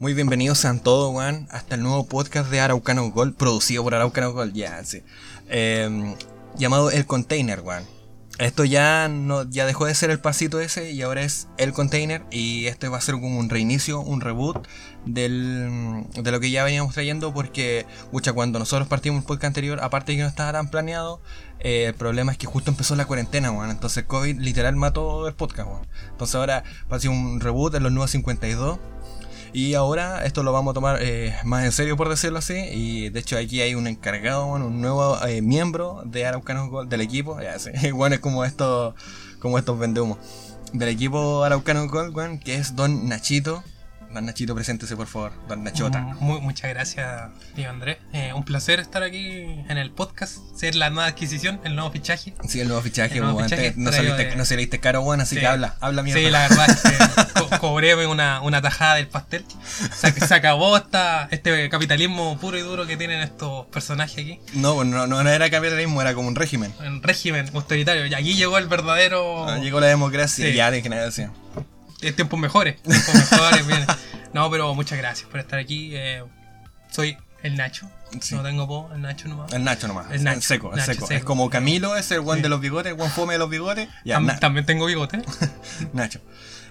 Muy bienvenidos sean todos, weón, hasta el nuevo podcast de Araucano Gold, producido por Araucano Gold, ya, sí. Eh, llamado El Container, weón. Esto ya no, ya dejó de ser el pasito ese y ahora es el container. Y este va a ser como un reinicio, un reboot del, de lo que ya veníamos trayendo. Porque, mucha, cuando nosotros partimos el podcast anterior, aparte de que no estaba tan planeado, eh, el problema es que justo empezó la cuarentena, weón. Entonces COVID literal mató el podcast, weón. Entonces ahora va a ser un reboot en los nuevos 52. Y ahora esto lo vamos a tomar eh, más en serio, por decirlo así. Y de hecho aquí hay un encargado, bueno, un nuevo eh, miembro de Araucanos Gold del equipo. Ya bueno, es como esto, como estos vendehumos. Del equipo Araucano Gold, bueno, que es Don Nachito. Don Nachito, preséntese por favor, Don Nachota. Muy, muchas gracias, tío Andrés. Eh, un placer estar aquí en el podcast, ser la nueva adquisición, el nuevo fichaje. Sí, el nuevo fichaje, El nuevo bueno, fichaje no, saliste, de- no saliste caro, bueno, así Sí. que habla, habla mierda. Sí, la verdad es que co- cobré una, una tajada del pastel. Se, se acabó esta, este capitalismo puro y duro que tienen estos personajes aquí. No, no, no, era capitalismo, era como un régimen. En régimen autoritario. Y aquí llegó el verdadero. Ah, Llegó la democracia Sí. ya de generación. Eh, tiempos mejores. Tiempos mejores, viene. No, pero muchas gracias por estar aquí. eh, soy el Nacho. Sí. No tengo voz, el Nacho nomás. El Nacho nomás. El Nacho, seco, es Nacho seco. seco. Es como Camilo, es el Sí. de los bigotes, el one fome de los bigotes. Ya, Tam- Na- También tengo bigote. Nacho.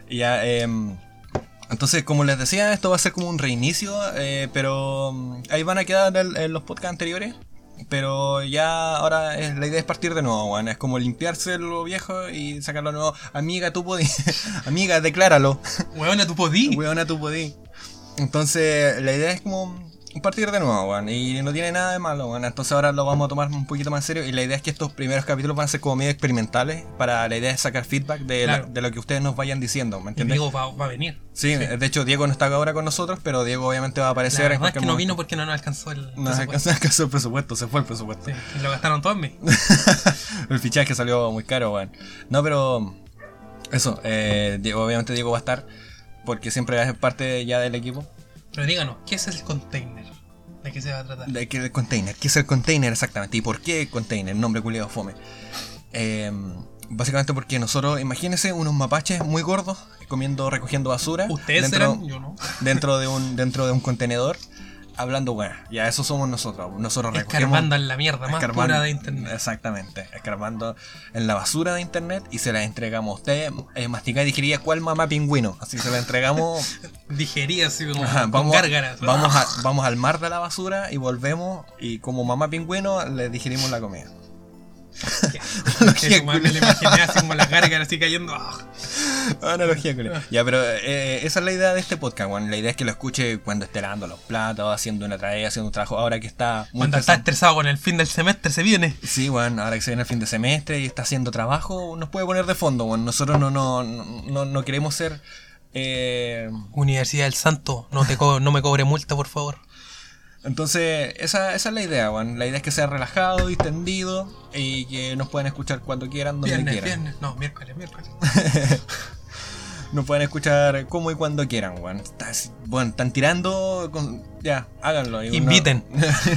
Ya, em, entonces, como les decía, esto va a ser como un reinicio, eh, pero mm, ahí van a quedar el- los podcasts anteriores. Pero ya ahora es- la idea es partir de nuevo, weón. Es como limpiarse lo viejo y sacar lo nuevo. Amiga, tú podí. Amiga, decláralo. Weona, tú podí. Weona, tú podí. Entonces, la idea es como partir de nuevo, weón. Y no tiene nada de malo, weón. Entonces ahora lo vamos a tomar un poquito más en serio. Y la idea es que estos primeros capítulos van a ser como medio experimentales. Para la idea es sacar feedback de, la- de lo que ustedes nos vayan diciendo, ¿me Y entiendes? Diego va, va a venir. Sí, de hecho Diego no está ahora con nosotros, pero Diego obviamente va a La aparecer en verdad es que no vino porque no nos alcanzó el. No se presupuesto. alcanzó, alcanzó el presupuesto, se fue el presupuesto. Sí, y lo gastaron todo en mí. el fichaje salió muy caro, weón. No, pero eso, eh, Diego, obviamente Diego va a estar porque siempre es parte ya del equipo. Pero díganos, ¿qué es el container? ¿De qué se va a tratar? De que el container, ¿qué es el container exactamente? ¿Y por qué container? Nombre culiado fome. Eh, básicamente porque nosotros, imagínense unos mapaches muy gordos comiendo, recogiendo basura. ¿Ustedes dentro, serán? Yo no. dentro de un dentro de un contenedor hablando bueno ya eso somos nosotros nosotros Escarbando en la mierda más pura de internet. exactamente escarbando en la basura de internet y se la entregamos a usted eh, masticar y digería cuál mamá pingüino. Así se la entregamos. Digería así como Ajá, con vamos, gárgaras. vamos, a- vamos al mar de la basura y volvemos y como mamá pingüino le digerimos la comida Madre me lo imaginé así como las gárgaras así cayendo. Ah, Analogía, culia. Ya, pero eh, esa es la idea de este podcast, weón. La idea es que lo escuche cuando esté lavando los platos, haciendo una tarea, haciendo un trabajo. Ahora que está muy Cuando está estresado con el fin del semestre se viene. Sí, bueno, ahora que se viene el fin de semestre y está haciendo trabajo, nos puede poner de fondo, bueno. Nosotros no, no, no, no queremos ser. eh, Universidad del Santo, no, te no me cobre multa, por favor. Entonces, esa, esa es la idea, bueno. La idea es que sea relajado, distendido y que nos puedan escuchar cuando quieran, donde Viernes, quieran. viernes. No, miércoles, miércoles. Nos pueden escuchar como y cuando quieran, weón. Bueno, están tirando. con- ya, háganlo. Inviten.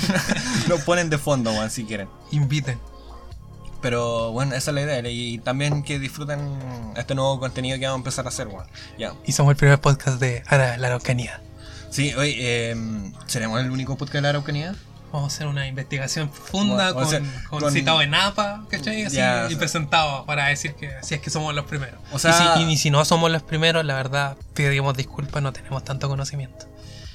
Lo ponen de fondo, weón, si quieren. Inviten. Pero bueno, esa es la idea. Y también que disfruten este nuevo contenido que vamos a empezar a hacer, weón. Ya. Y somos el primer podcast de Ara- la Araucanía. Sí, hoy ¿seremos el único podcast de la Araucanía? Vamos a hacer una investigación profunda con, hacer- con con- citado en APA, ¿cachai? Así, Ya, y presentado para decir que si es que somos los primeros. O sea- y, si, y si no somos los primeros, la verdad, pedimos disculpas, no tenemos tanto conocimiento.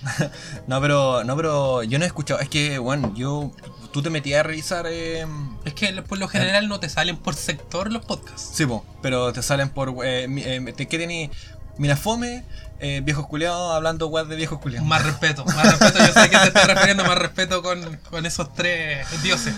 No, pero, no, pero yo no he escuchado. Es que, bueno, yo. Tú te metías a revisar. Eh, Es que por lo general no te salen por sector los podcasts. sí, po, pero te salen por. Eh, eh, ¿Qué tenés? Mirafome, eh, viejos culiados hablando weas de viejos culiados. Más respeto, más respeto, yo sé a qué te estás refiriendo, más respeto con, con esos tres dioses.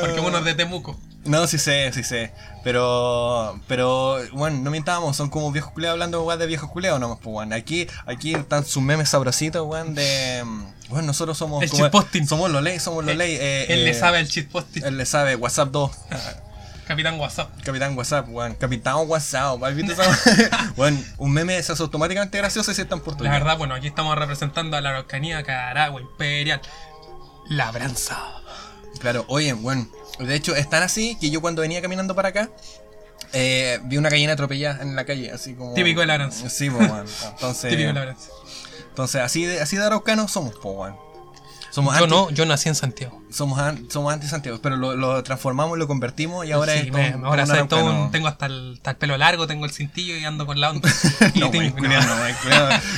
Porque uno es de Temuco. No, sí sé, sí sé. Pero, pero, bueno, no mintábamos, son como viejos culeados hablando weón, de viejos culeados nomás, pues, weón. Aquí, aquí están sus memes sabrositos, weón, de. Bueno, nosotros somos. El como-. Somos los ley, somos los ley. eh, Él eh, le sabe el cheat posting. Él le sabe, WhatsApp 2. Capitán WhatsApp. Capitán WhatsApp, weón. Capitán WhatsApp. ¿Has visto esa? Weón, un meme se hace automáticamente gracioso si en portugués. La verdad, bueno, aquí estamos representando a la Araucanía, Caragua, Imperial. Labranza. Claro, oye, bueno. De hecho, es tan así que yo cuando venía caminando para acá. eh, vi una gallina atropellada en la calle, así como. Típico de Labranza. Sí, bueno. Entonces. Típico de Labranza. Entonces, así de, así de araucanos somos, po, weón. Somos Yo anti- no, yo nací en Santiago. Somos, an- somos anti-Santiago, pero lo, lo transformamos, lo convertimos y ahora Sí, es. me- ahora todo todo un- tengo hasta el, hasta el pelo largo, tengo el cintillo y ando con la onda. Y No, tengo- wey, culiao, no.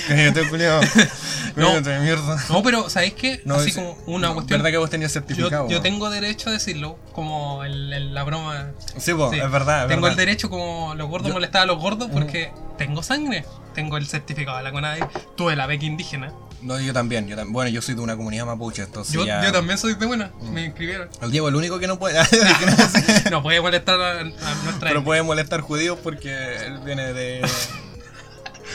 Cállate, de mierda. No, pero ¿sabéis qué? No, Así es- como una cuestión. ¿Verdad que vos tenías certificado? Yo, yo tengo derecho a decirlo, como el- el- la broma. Sí, po, Sí. es verdad, es Tengo el verdad. derecho, como los gordos Yo- molestaban a los gordos, porque tengo sangre. Tengo el certificado de la CONADE. Tuve la beca indígena. No, yo también, yo también. Bueno, yo soy de una comunidad mapuche, entonces Yo, ya... yo también soy de buena. Me inscribieron. El Diego, el único que no puede... que no puede molestar a, a nuestra. pero puede molestar judíos porque él viene de...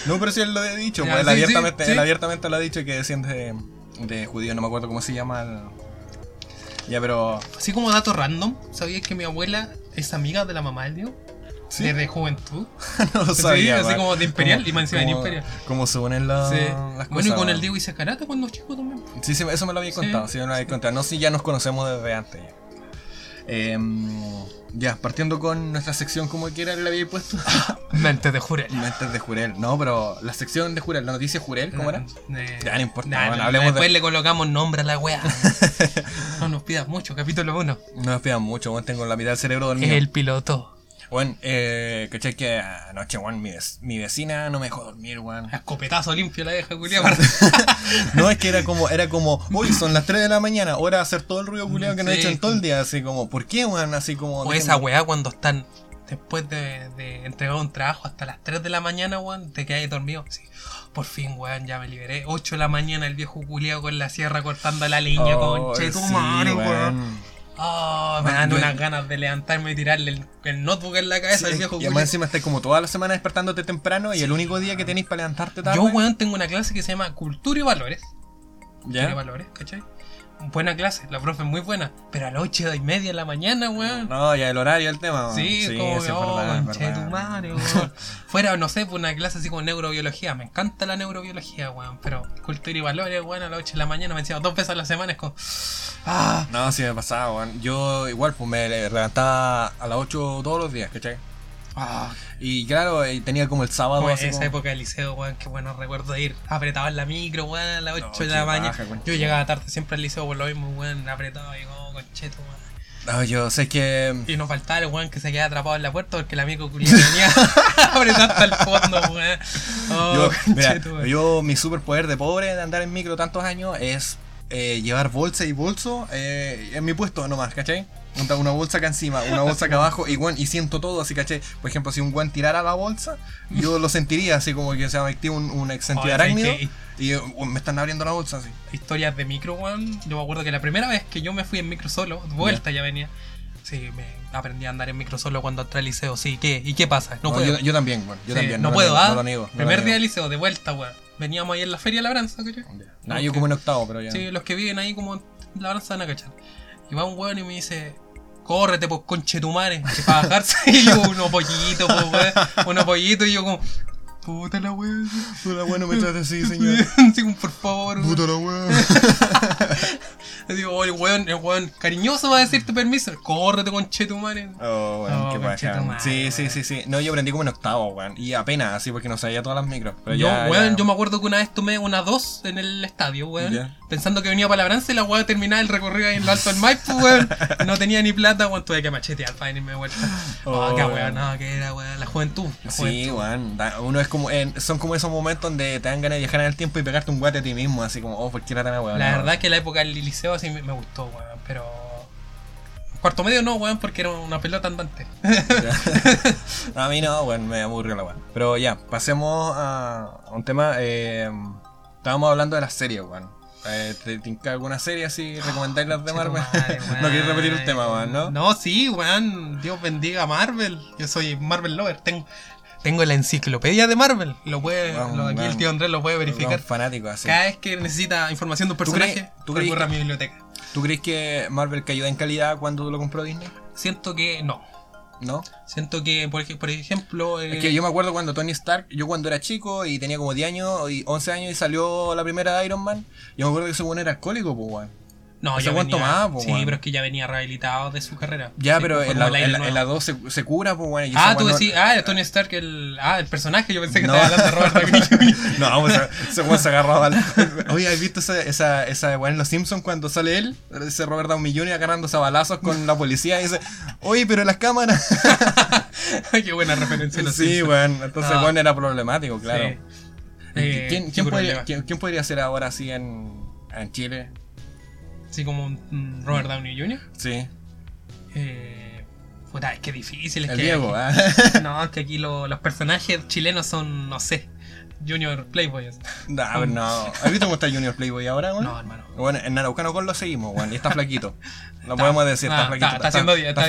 No, pero sí él lo ha dicho, Ya, pues, él, abiertamente, sí, él sí. abiertamente lo ha dicho que desciende de, de judíos, no me acuerdo cómo se llama el... Ya, pero... Así como dato random, ¿sabías que mi abuela es amiga de la mamá del Diego? ¿Sí? Desde juventud. no lo Sí, sabía, así como de Imperial, y más encima de como- Imperial. Como se unen la- Sí. las cosas. Bueno, y con el. Diego hice karate cuando chico también. Sí, sí, eso me lo había contado, sí, me lo había contado. No sé si ya nos conocemos desde antes. Ya, Em, ya partiendo con nuestra sección como quiera le había puesto. Mente de Jurel. Mentes de Jurel. No, pero la sección de Jurel, la noticia Jurel, ¿cómo era? Ya, no importa, Nah, bueno, no, hablemos de- después le colocamos nombre a la wea. no nos pidas mucho, capítulo 1. No me pidan mucho, bueno, tengo la mitad del cerebro dormido. el piloto. Bueno, eh, caché que anoche, weón, mi, mi vecina no me dejó dormir, weón. Escopetazo limpio la deja, culiao. No, es que era como, era como, uy, son las 3 de la mañana, hora de hacer todo el ruido culiado que nos Sí. echan todo el día, así como, ¿por qué, weón? Así como. O esa weá cuando están después de, de entregar un trabajo hasta las 3 de la mañana, weón, te quedas dormido. Sí. Por fin, weón, ya me liberé. 8 de la mañana el viejo culiao con la sierra cortando la leña, Oh, conche tu sí, madre, weón. weón. Oh, me dan unas ganas de levantarme y tirarle el, el notebook en la cabeza Sí, al viejo y además encima estás como toda la semana despertándote temprano y el único día que tenéis para levantarte tarde. Yo, weón, tengo una clase que se llama Cultura y Valores. Cultura y ¿Ya? Valores, ¿cachai? Buena clase, la profe es muy buena. Pero a las 8 y media de la mañana, weón. No, ya el horario el tema. weón. Sí, como sí, es oh, verdad, tu madre, weón. Fuera, no sé, por una clase así como neurobiología. Me encanta la neurobiología, weón. Pero cultura y valores, weón, a las 8 de la mañana me decía dos veces a la semana. Es como. Ah, No, sí me pasaba, weón. Yo igual, pues me levantaba a las 8 todos los días, ¿cachai? Ah. Y claro, eh, tenía como el sábado así esa como- época del liceo, weón, qué bueno recuerdo de ir apretado en la micro, weón, a las 8 No, de la mañana. Yo llegaba tarde siempre al liceo por lo mismo, weón, apretado y como concheto, weón. No, yo sé que. Y nos faltaba el weón que se quedaba atrapado en la puerta porque el amigo culiado venía apretado hasta el fondo, weón. Oh, Yo, mira, yo, mi superpoder de pobre de andar en micro tantos años es eh, llevar bolsa y bolso eh, en mi puesto nomás, ¿cachai? Una, una bolsa acá encima, una bolsa acá abajo, y, weón, y siento todo así, ¿cachai? Por ejemplo, si un guan tirara la bolsa, yo lo sentiría así como que se me activa un, un sentido Oye, arácnido ¿sabes y eh, me están abriendo la bolsa así. historias de micro, weón. Yo me acuerdo que la primera vez que yo me fui en micro solo, de vuelta ya venía. Sí, me aprendí a andar en micro solo cuando entré al liceo. Sí, ¿qué? ¿Y qué pasa? No, No, puedo. yo, yo también, weón, yo Sí, también. no, lo puedo, niego, ¿ah? No lo niego. no lo Primer día del liceo, de vuelta, weón. Veníamos ahí en la feria de Labranza, ¿cachai? Nah, yo como en octavo, pero ya. Sí, los que viven ahí como en Labranza van a cachar. Y va un weón y me dice, córrete, pues, conchetumare, para bajarse. y yo, unos pollitos, pues, weón. Unos pollitos, y yo como, puta la weón. Puta, bueno, me trate así, señor. Como, por favor, weón. Puta la weón. Le digo, oye, weón, el weón cariñoso va a decirte permiso. Córrete, conchetumare. Oh, weón, Oh, qué paja. Sí, sí, weón. sí, sí. No, yo aprendí como en octavo, weón. Y apenas, así porque no sabía todas las micros. Pero yo, ya, weón, ya. yo me acuerdo que una vez tomé una 2 en el estadio, weón. Pensando que venía para Labranza y la weá terminaba el recorrido ahí en lo alto del Maipo, weón. No tenía ni plata, weón. Tuve que machetear para venirme de vuelta. Oh, Oh, qué weón. weón, no, que era, weón. La juventud. La Sí, juventud. weón. Uno es como. En- son como esos momentos donde te dan ganas de viajar en el tiempo y pegarte un guate a ti mismo. Así como, oh, ¿por qué era tan weón? La No. verdad que la época del liceo así me, me gustó, weón. Pero. Cuarto medio no, weón, porque era una pelota andante. A mí no, weón, me aburrió la weón. Pero ya, pasemos a, un tema. Eh, estábamos hablando de las series, weón. Eh, ¿Te tinca alguna serie así? ¿Recomendáis las de Marvel? No queréis repetir el tema, weón, ¿no? No, sí, weón. Dios bendiga a Marvel. Yo soy Marvel Lover. Tengo, tengo la enciclopedia de Marvel. Lo puede, lo- aquí el tío Andrés lo puede verificar. Fanático así. Cada vez que necesita información de un ¿Tú personaje, crees- tú crees a mi biblioteca. ¿Tú crees que Marvel cayó en calidad cuando lo compró Disney? Siento que no. ¿No? Siento que, por, por ejemplo. eh, Es que yo me acuerdo cuando Tony Stark, yo cuando era chico y tenía como 10 años y 11 años y salió la primera de Iron Man, yo me acuerdo que ese weón era alcohólico, pues weón. No, ya venía, po, Sí, pero es que ya venía rehabilitado de su carrera. Ya, Sí, pero fue en la, en la- nuevo. en la 2 se, se cura, pues, y Ah, tú no- decís, ah, el Tony Stark, el, ah, el personaje, yo pensé que No. estaba hablando de Robert Downey Jr. No, pues weón se agarraba al... Oye, ¿has visto esa, esa, esa weá en Los Simpsons cuando sale él? Ese Robert Downey Jr. agarrándose a balazos con la policía y dice, oye, pero las cámaras... Qué buena referencia. los sí, Simpsons. weón. Entonces, Ah. weón era problemático, claro. Sí. Eh, ¿Quién, quién podría, quién podría ser ahora así en, en Chile? Así como un Robert Downey Jr. Sí. Eh, puta, es que difícil. Es El que Diego, aquí- ¿ah? No, es que aquí lo- los personajes chilenos son, no sé, Junior Playboys. No, no. ¿Has visto cómo está Junior Playboy ahora, weón? No, hermano. Bueno, en Araucano Gol lo seguimos, weón. Y está flaquito. Lo podemos decir, está ah, flaquito. está- haciendo está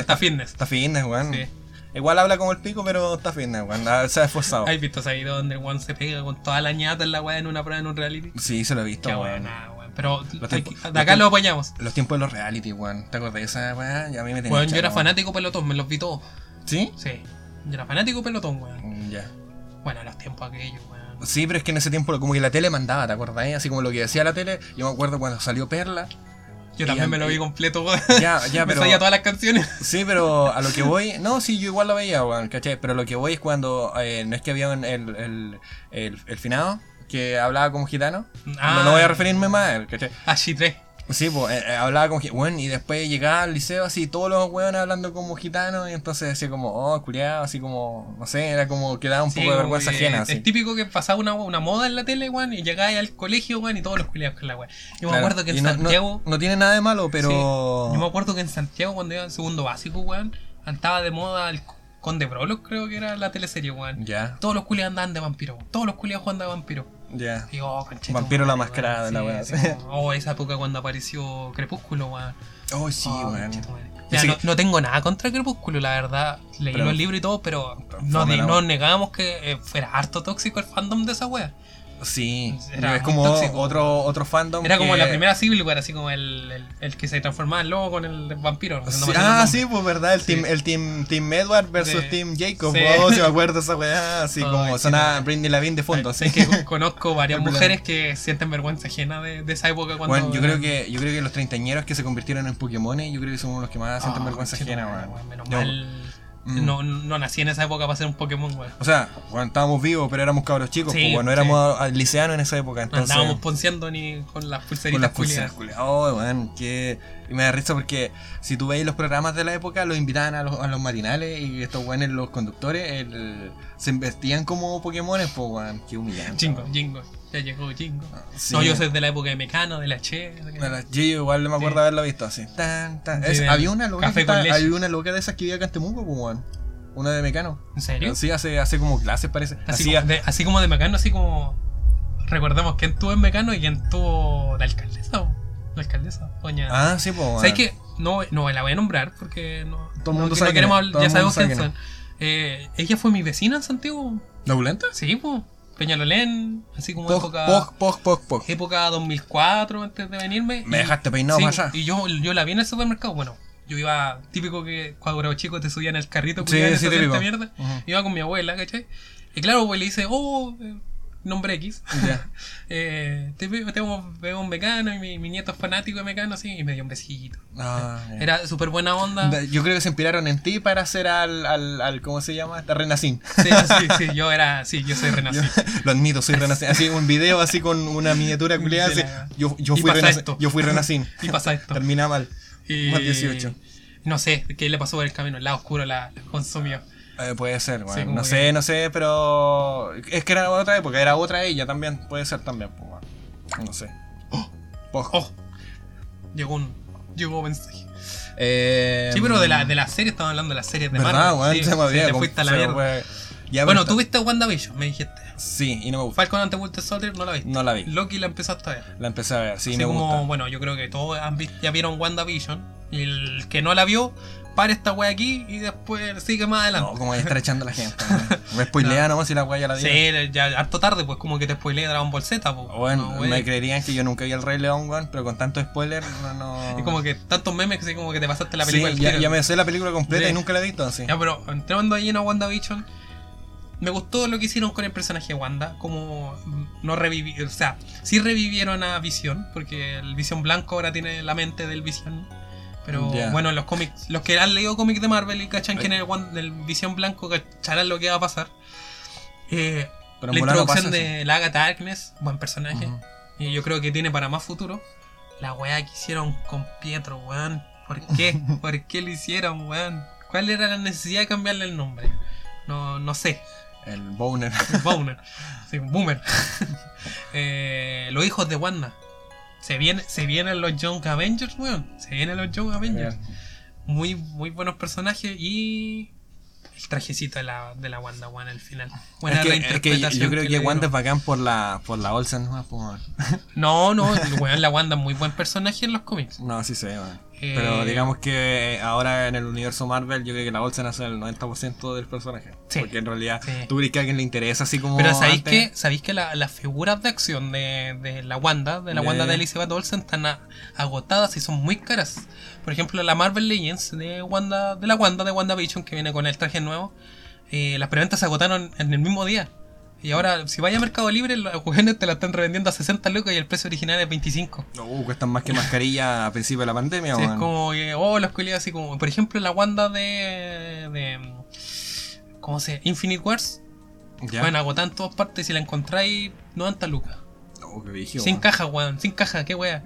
está fitness. Está fitness. Sí. Igual habla como el pico, pero está fitness, weón. Ah, Se ha esforzado. ¿Has visto ese video donde el se pega con toda la ñata en la weá en una prueba en un reality? Sí, se lo he visto, Qué buena. Pero de acá lo apañamos. Los tiempos de los reality, weón. ¿Te acordás de esa weá? A mí me tenía Weón, yo era fanático pelotón, me los vi todos. ¿Sí? Sí. Yo era fanático pelotón, weón. Mm, Ya. Bueno, los tiempos aquellos, weón. Sí, pero es que en ese tiempo como que la tele mandaba, ¿te acordás? Así como lo que decía la tele. Yo me acuerdo cuando salió Perla. Yo también me lo vi completo, weón. Ya, ya, me pero... sabía todas las canciones. Sí, pero a lo que voy. No, sí, yo igual lo veía, weón, ¿cachai? Pero lo que voy es cuando. eh, no es que había el, el, el, el finado que hablaba como gitano. Ah. No, no voy a referirme más a él, ¿cachai? Ashi 3. Sí, pues eh, eh, hablaba como gitano. Bueno, y después llegaba al liceo así, todos los weones hablando como gitanos. Y entonces decía como, oh, culiado, así como. No sé, era como que daba un poco de vergüenza ajena, así. Es típico que pasaba una, una moda en la tele, weón, y llegaba al colegio, weón, y todos los culiados con la weón. Yo me acuerdo que en no, Santiago. No, tiene nada de malo, pero. Sí, yo me acuerdo que en Santiago, cuando iba en segundo básico, weón, andaba de moda el Conde Brolo, creo que era la teleserie, weón. Ya, Todos los culiados andaban de vampiro, weón. Todos los culiados jugaban de vampiro. Ya. Oh, Vampiro la mascarada de la Sí, weá. Oh, esa época cuando apareció Crepúsculo, weón. Oh, sí, Oh, weón. Ya, no, que- no tengo nada contra Crepúsculo, la verdad. Leí Pero- los libros y todo, pero Pero no, no negamos que eh, fuera harto tóxico el fandom de esa wea. Sí, Era es como tóxico. otro, otro fandom. Era como que- la primera Civil War, así como el, el, el que se transformaba en lobo con el vampiro. Sí, ah, sí, pues verdad, el Sí. team, el team, team Edward versus Sí. Team Jacob. Oh, si me acuerdo esa weá, así como sonaba no. Britney Lavin de fondo. así. Es que con- conozco varias mujeres que sienten vergüenza ajena de, de esa época cuando. Bueno, yo creo que yo creo que los treintañeros que se convirtieron en Pokémon, yo creo que son los que más sienten Ah, vergüenza ajena, weón. Menos Yo- mal. Mm. No, no nací en esa época para ser un Pokémon, weón. O sea, bueno, estábamos vivos, pero éramos cabros chicos, Sí, pues, sí. éramos liceanos en esa época, No entonces. andábamos ponceando ni con las con pulseritas las pulseras, culiadas. Oh, weón, que. Y me da risa porque si tú veis los programas de la época, los invitaban a los, a los matinales y estos weones, los conductores, el- se vestían como Pokémones, pues, weón. Qué humillante. Jingo, weón. Ya llegó Jingo. Sí. No, yo soy de la época de Mecano, de la Che. A la- Yo igual me acuerdo Sí. haberlo visto así. Tan, tan. Es- de había una loca que leche. había una loca de esas que vivía acá en Temuco, pues, weón. Una de Mecano. ¿En serio? Sí, hace, hace como clases, parece. Así, Hacía- como de, así como de Mecano, así como. Recordemos quién tuvo en Mecano y quién tuvo la alcaldesa. La alcaldesa, doña. Ah, sí, pues. ¿Sabes qué? No, no la voy a nombrar porque no. Todo el mundo no, sabe no quién queremos es, el ya sabemos quién son. Eh, ella fue mi vecina en Santiago. ¿La opulenta? Sí, pues. Peñalolén, así como Pog, época. pog, pog. Época 2004 antes de venirme. Me y- dejaste peinado sí, allá. Y yo, yo la vi en el supermercado. Bueno, yo iba típico que cuando era chico te subían el carrito Sí, sí, típico. mierda. Iba con mi abuela, ¿cachai? Y claro, pues le dice, oh, eh, nombre X. Eh, te veo, un mecano y mi, mi nieto es fanático de mecano, así, y me dio un besito. Ah. Era súper buena onda. Da- Yo creo que se inspiraron en ti para hacer al, al, al ¿cómo se llama? Esta Renacín. Sí, sí, sí, yo era, sí, yo soy Yo, renacido. lo admito, soy Renacín. Así un video así con una miniatura culiada. La- Yo, yo fui Renacín. Yo fui Renacín. Y pasa esto. Termina mal. Y, Más 18. No sé, ¿qué le pasó por el camino? El lado oscuro la, la consumió. Eh, puede ser, Sí, como no que- sé, no sé, pero. Es que era otra época, era otra ella también. Puede ser también, pues, weón. No sé. Oh. Oh, llegó un, llegó un mensaje. Eh, Sí, pero de la, de la serie, estamos hablando de las series de ¿Verdad, Marvel. weón? Sí, se me sí, olvidó. te fuiste a la mierda. fue. Ya, Bueno, tú viste WandaVision, me dijiste. Sí, y no me gusta. Falcon ante Winter Soldier no la viste. No la vi. Loki la empezaste a ver. La empecé a ver, sí, Así me como, gusta. bueno, yo creo que todos han visto, ya vieron WandaVision. Y el que no la vio, para esta wea aquí y después sigue más adelante. No, como estar echando a la gente. Me spoilea nomás si la weá ya la vi. Sí, ya harto tarde, pues como que te spoileé Dragon Ball Z, pues. Bueno, No, wey. me creerían que yo nunca vi el Rey León, weón, pero con tanto spoiler, no. no... Es como que tantos memes que así como que te pasaste la Sí, película. al ya, me sé la película completa Sí. y nunca la he visto, así. Ya, pero entrando ahí en WandaVision, me gustó lo que hicieron con el personaje de Wanda, como no revivir, o sea, sí revivieron a Visión, porque el Visión blanco ahora tiene la mente del Visión. Pero bueno, los cómics, los que han leído cómics de Marvel y cachan que en el, el Visión blanco cacharán lo que va a pasar. Eh, Pero la en no introducción pasa de la Agatha Harkness, buen personaje. Y yo creo que tiene para más futuro. La weá que hicieron con Pietro, weón. ¿Por qué? ¿Por qué lo hicieron, weón? ¿Cuál era la necesidad de cambiarle el nombre? No, no sé. El Boner. Bowner. Sí, Boomer. Eh, los hijos de Wanda. Se, viene, se vienen los Young Avengers, weón. Se vienen los Young Avengers. Muy, muy buenos personajes y. El trajecito de la, de la Wanda, weón, al final. Buena Es que, es que reinterpretación yo creo que, Wanda es bacán por la, por la Olsen, ¿no? Por- No, no, weón, la Wanda es muy buen personaje en los cómics. No, sí se ve. Eh, Pero digamos que ahora en el universo Marvel, yo creo que la Olsen hace el 90% del personaje. Sí. Porque en realidad, Sí. tú crees que a alguien le interesa así como. Pero ¿sabéis antes? que, ¿sabéis que la- las figuras de acción de, de la Wanda, de la Wanda de Elizabeth Olsen, están a- agotadas y son muy caras? Por ejemplo, la Marvel Legends de Wanda, de la Wanda de WandaVision, que viene con el traje nuevo, eh, las preventas se agotaron en el mismo día. Y ahora, si vaya a Mercado Libre, los juguetes te la están revendiendo a 60 lucas y el precio original es 25. Uh, cuestan más que mascarilla a principio de la pandemia, Sí, es como que, oh, los culiados así como, por ejemplo, la Wanda de. de ¿Cómo se llama? Infinite Wars. ¿Ya? Bueno, agotada en todas partes. Si la encontráis, 90 lucas. Oh, qué brígido, Sin caja, weón. Sin caja, qué wea.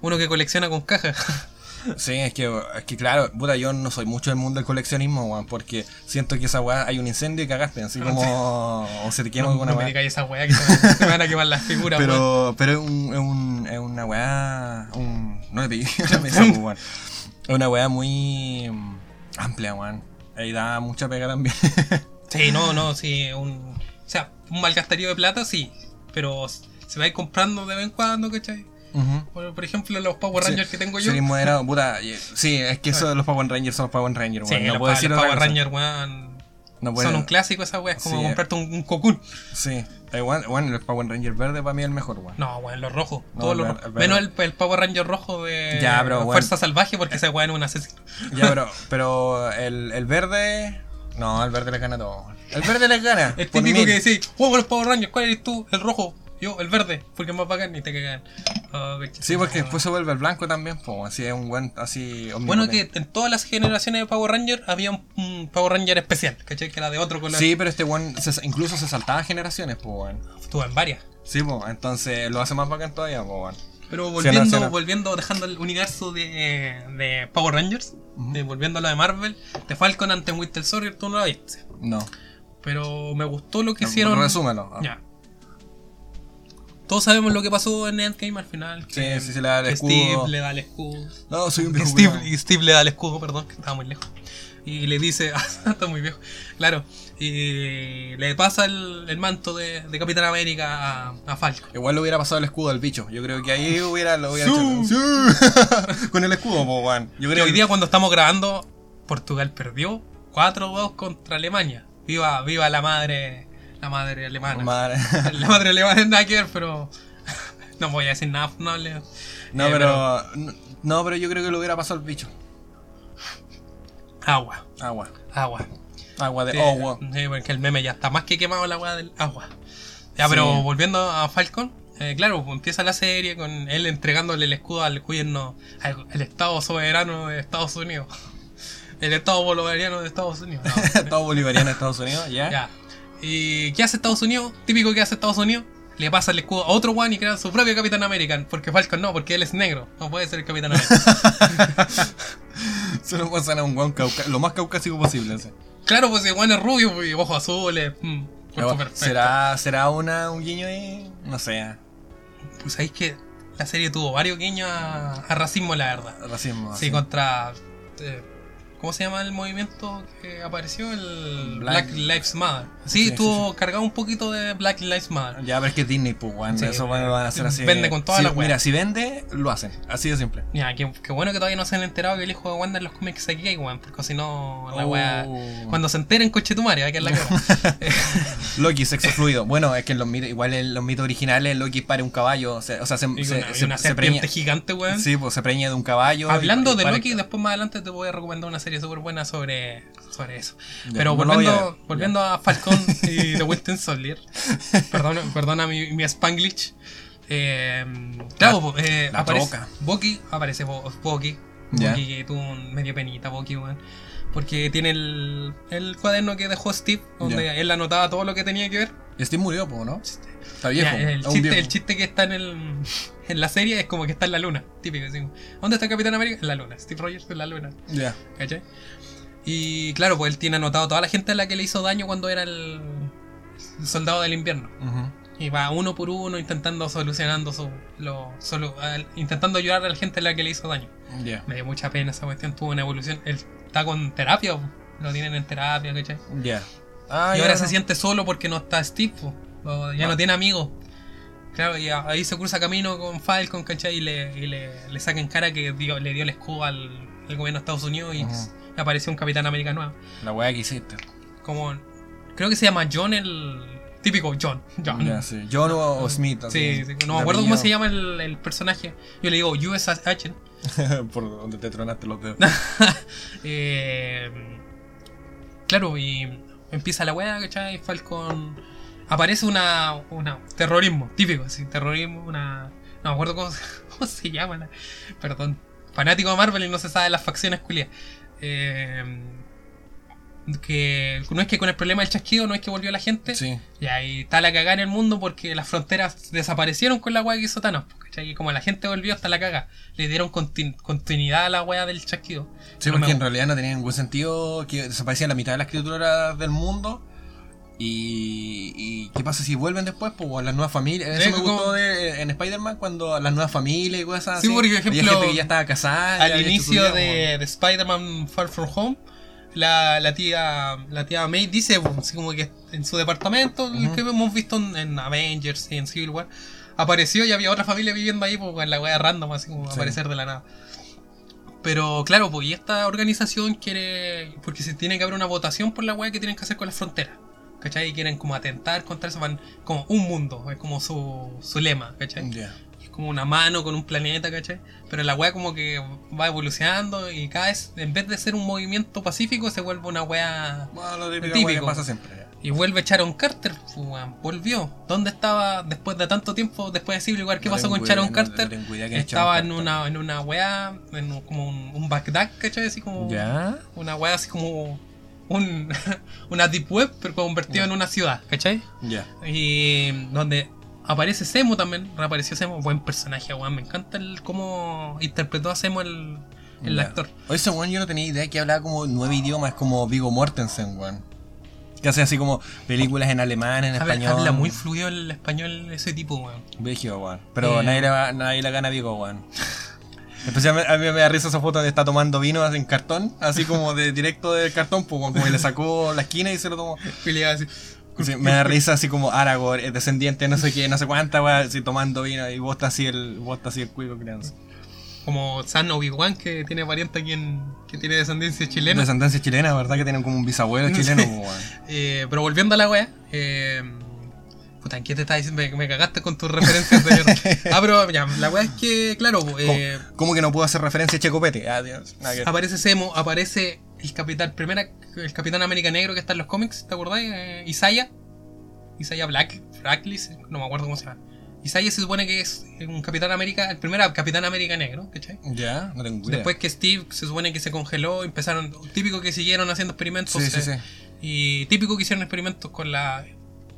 Uno que colecciona con caja. Sí, es que, es que claro, puta, yo no soy mucho del mundo del coleccionismo, weón, porque siento que esa weá hay un incendio y cagaste, así como. o se te quema no, alguna no me weá. digáis esa wea que se, se me van a quemar las figuras, weón. Pero, pero es, un, es, un, es una weá. Un, no le pegué la mesa, pues, weón. Es una weá muy amplia, weón. Ahí da mucha pega también. Sí, no, no, sí. Un, o sea, un malgastarío de plata, sí. Pero se va a ir comprando de vez en cuando, ¿cachai? Por, por ejemplo, los Power Rangers que tengo yo. Sería moderado, puta. Sí, es que eso de los Power Rangers son los Power Rangers, Sí, weón. No los, puedo decir los Power. Rangers, weón. No puedo- Son un clásico esa wea. Es como Sí. comprarte un, un Cocoon. Sí, da igual, bueno, el Power Ranger verde para mí es el mejor, weón. No, weón, los rojos. No, todos el los rojos. el. Menos el, el Power Ranger rojo de Ya. Fuerza Salvaje, porque ese weón es un asesino. Ya, pero, pero el, el verde. No, el verde le gana todo. El verde le gana. Por típico mil. que decís, juego los Power Rangers, ¿cuál eres tú? El rojo, yo, el verde, porque es más bacán y te cagan. Oh, Sí, porque después se vuelve el blanco también, pues así es un buen, así. Bueno, que en todas las generaciones de Power Ranger había un, un Power Ranger especial, ¿cachai? Que era de otro color. Sí, pero este one se- incluso se saltaba generaciones, pues weón. Estuvo en varias. Sí, pues, entonces lo hace más bacán todavía, pues weón. Pero Sí, volviendo, no, sí, no. volviendo, dejando el universo de, de Power Rangers, Ujú. de- volviendo a lo de Marvel, de Falcon ante Winter Soldier, tú no la viste. No. Pero me gustó lo que hicieron. Resúmelo. Ya. Todos sabemos lo que pasó en Endgame al final. Sí, que- sí, sí, le da el escudo. Steve le da el escudo. No, soy un viejo Steve, y Steve le da el escudo, perdón, que estaba muy lejos. Y le dice, ah, está muy viejo. Claro. Y le pasa el, el manto de, de Capitán América a, a Falcon. Igual le hubiera pasado el escudo al bicho. Yo creo que ahí hubiera lo hubiera hecho. Con el escudo, pues weón. Yo Y creo hoy que- día cuando estamos grabando, Portugal perdió 4-2 contra Alemania. Viva, viva la madre, la madre alemana. Madre. La madre alemana es nada que ver, pero no voy a decir nada. No, Eh, pero, No, pero yo creo que le hubiera pasado al bicho. Agua, Agua. agua. Agua de Sí, agua. sí, porque el meme ya está más que quemado la agua del agua. Ya, Sí. pero volviendo a Falcon, eh, claro, pues empieza la serie con él entregándole el escudo al gobierno, al, al Estado soberano de Estados Unidos. El Estado bolivariano de Estados Unidos. No, Todo bolivariano de Estados Unidos, ¿ya? ya. ¿Y qué hace Estados Unidos? Típico que hace Estados Unidos. Le pasa el escudo a otro one y crea su propio Capitán American. Porque Falcon no, porque él es negro. No puede ser el Capitán American. Se lo pasan a un cauca- lo más caucásico posible. sí. claro, pues el one es rubio y ojos azules. mm. ¿Será, ¿Será una, un guiño ahí? No sé. Pues sabéis que la serie tuvo varios guiños a, a racismo, la verdad. Racismo. Sí, así. contra. eh, ¿Cómo se llama el movimiento que apareció? El Black, Black- Lives Matter. Sí, Sí, sí, estuvo cargado un poquito de Black Lives Matter. Ya, pero es que es Disney, pues, Eso bueno, lo van a hacer así. vende con toda la wea. Mira, si vende, lo hacen. Así de simple. Ya, qué, qué bueno que todavía no se han enterado que el hijo de Wanda en los cómics es gay, weón. Porque si no, la Oh. wea. Cuando se enteren, coche tu madre, va a quedar la cara. Loki, sexo fluido. Bueno, es que en los mitos, igual en los mitos originales, Loki pare un caballo. O sea, o sea, se, se, una, se- una se preña. gigante, weón. Sí, pues se preña de un caballo. Hablando y- de Loki, después más adelante te voy a recomendar una serie serie súper buena sobre, sobre eso. Ya, Pero no voy a volviendo, volviendo a Falcon y The Winter Soldier, perdona, perdona mi, mi Spanglish. Eh, claro, po, eh, la aparece. Bucky, aparece Bucky. Bucky que tuvo un medio penita, Bucky, weón. Porque tiene el, el cuaderno que dejó Steve, donde Ya. él anotaba todo lo que tenía que ver. Steve murió, ¿no? Está viejo. Ya, el, chiste, viejo. el chiste que está en, el, en la serie es como que está en la luna, típico. así ¿Dónde está Capitán América? En la luna. Steve Rogers en la luna. Ya. ¿Cachai? Y claro, pues él tiene anotado toda la gente a la que le hizo daño cuando era el, el soldado del invierno. Y va uno por uno intentando solucionando su. Lo, solo, al- intentando ayudar a la gente a la que le hizo daño. Ya. Me dio mucha pena esa cuestión, tuvo una evolución. Él está con terapia, lo tienen en terapia, ¿cachai? Ya. Ah, y ahora no. se siente solo porque no está Steve, po. Ya Ah. no tiene amigos. Claro, y ahí se cruza camino con Falcon, ¿cachai? Y le, y le, le saca en cara que dio- le dio el escudo al, al gobierno de Estados Unidos y apareció un Capitán América nuevo. La weá que hiciste. Como. Creo que se llama John el. Típico John. John. Sí. John o, o Smith. Sí, así, sí, no de me acuerdo cómo se llama el, el personaje. Yo le digo US Agent. Por donde te tronaste los dedos. Eh, claro, y empieza la weá, ¿cachai? Falcon. Aparece una, una. Terrorismo, típico, sí, terrorismo, una. No me acuerdo cómo, se- cómo se llama. la- perdón. Fanático de Marvel y no se sabe las facciones culias. Eh, que no es que con el problema del chasquido no es que volvió la gente. Sí. Y ahí está la cagada en el mundo porque las fronteras desaparecieron con la weá que hizo Thanos. ¿cachai? Y como la gente volvió hasta la caga, le dieron continu- continuidad a la weá del chasquido. Sí, No porque en realidad no tenía ningún sentido que desaparecía la mitad de la escritura del mundo. Y, y ¿qué pasa si vuelven después? Pues las nuevas familias. Eso me como- gustó de- en Spider-Man cuando las nuevas familias y cosas Sí, así. por Había ejemplo, gente que ya estaba casada. Al inicio vida, de, de Spider-Man Far From Home, la, la tía la tía May dice, pues, así como que en su departamento, el que hemos visto en, en Avengers y en Civil War, apareció y había otra familia viviendo ahí, pues en la wea random, así como Sí. aparecer de la nada. Pero claro, pues y esta organización quiere. Porque se tiene que haber una votación por la wea que tienen que hacer con las fronteras. ¿Cachai? Y quieren como atentar contra eso, van como un mundo, es como su, su lema, ¿cachai? Ya. Es como una mano con un planeta, ¿cachai? Pero la weá como que va evolucionando y cada vez, en vez de ser un movimiento pacífico, se vuelve una weá... Bueno, típico, Típico. weá que pasa siempre. ya. Y vuelve Sharon Carter, weón, volvió. ¿Dónde estaba después de tanto tiempo, después de Civil War? ¿Qué No pasó con idea, Sharon no- Carter? no Estaba en una, en una weá, en un- como un, un Bagdad, ¿cachai? Así como... ¿Ya? Una weá así como... Un, una deep web, pero convertido en una ciudad, ¿cachai? Ya. Y donde aparece Semo también, reapareció Semo, buen personaje, weón. Me encanta el cómo interpretó a Semo el, el actor. Oye, ese weón yo no tenía idea que hablaba como nueve idiomas, como Vigo Mortensen, weón. Que hace así como películas en alemán, en español. habla muy fluido el español ese tipo, weón. Brígido, weón. Pero Eh. nadie, le, va- nadie le gana Vigo, weón. Especialmente a mí me da risa esa foto donde está tomando vino en cartón, así como de directo del cartón, pues como que le sacó la esquina y se lo tomó. Y le iba así, Sí, me da risa así como Aragorn, es descendiente, no sé qué, no sé cuánta, weón, así tomando vino y vos estás así el, vos estás así el cuico crianza. como San Obi-Wan, que tiene variante aquí en. que tiene descendencia chilena. Descendencia chilena, ¿verdad? Que tienen como un bisabuelo Sí. chileno, pues. Eh, pero volviendo a la wea, eh, puta, ¿en qué te estás diciendo? Me, me cagaste con tus referencias mierda. Ah, pero ya, la wea es que, claro, eh, ¿Cómo, cómo que no puedo hacer referencia a Checopete? Ah, nada que ver. aparece Semo, aparece el capitán, primera, el capitán América Negro que está en los cómics, ¿te acordás? Eh, Isaiah. Isaiah Black, Blacklist, no me acuerdo cómo se llama. Isaiah se supone que es un Capitán América, el primer Capitán América Negro, ¿cachai? Ya, no tengo idea. Después que Steve se supone que se congeló, empezaron, típico que siguieron haciendo experimentos. Sí, sí, eh, sí. Y típico que hicieron experimentos con la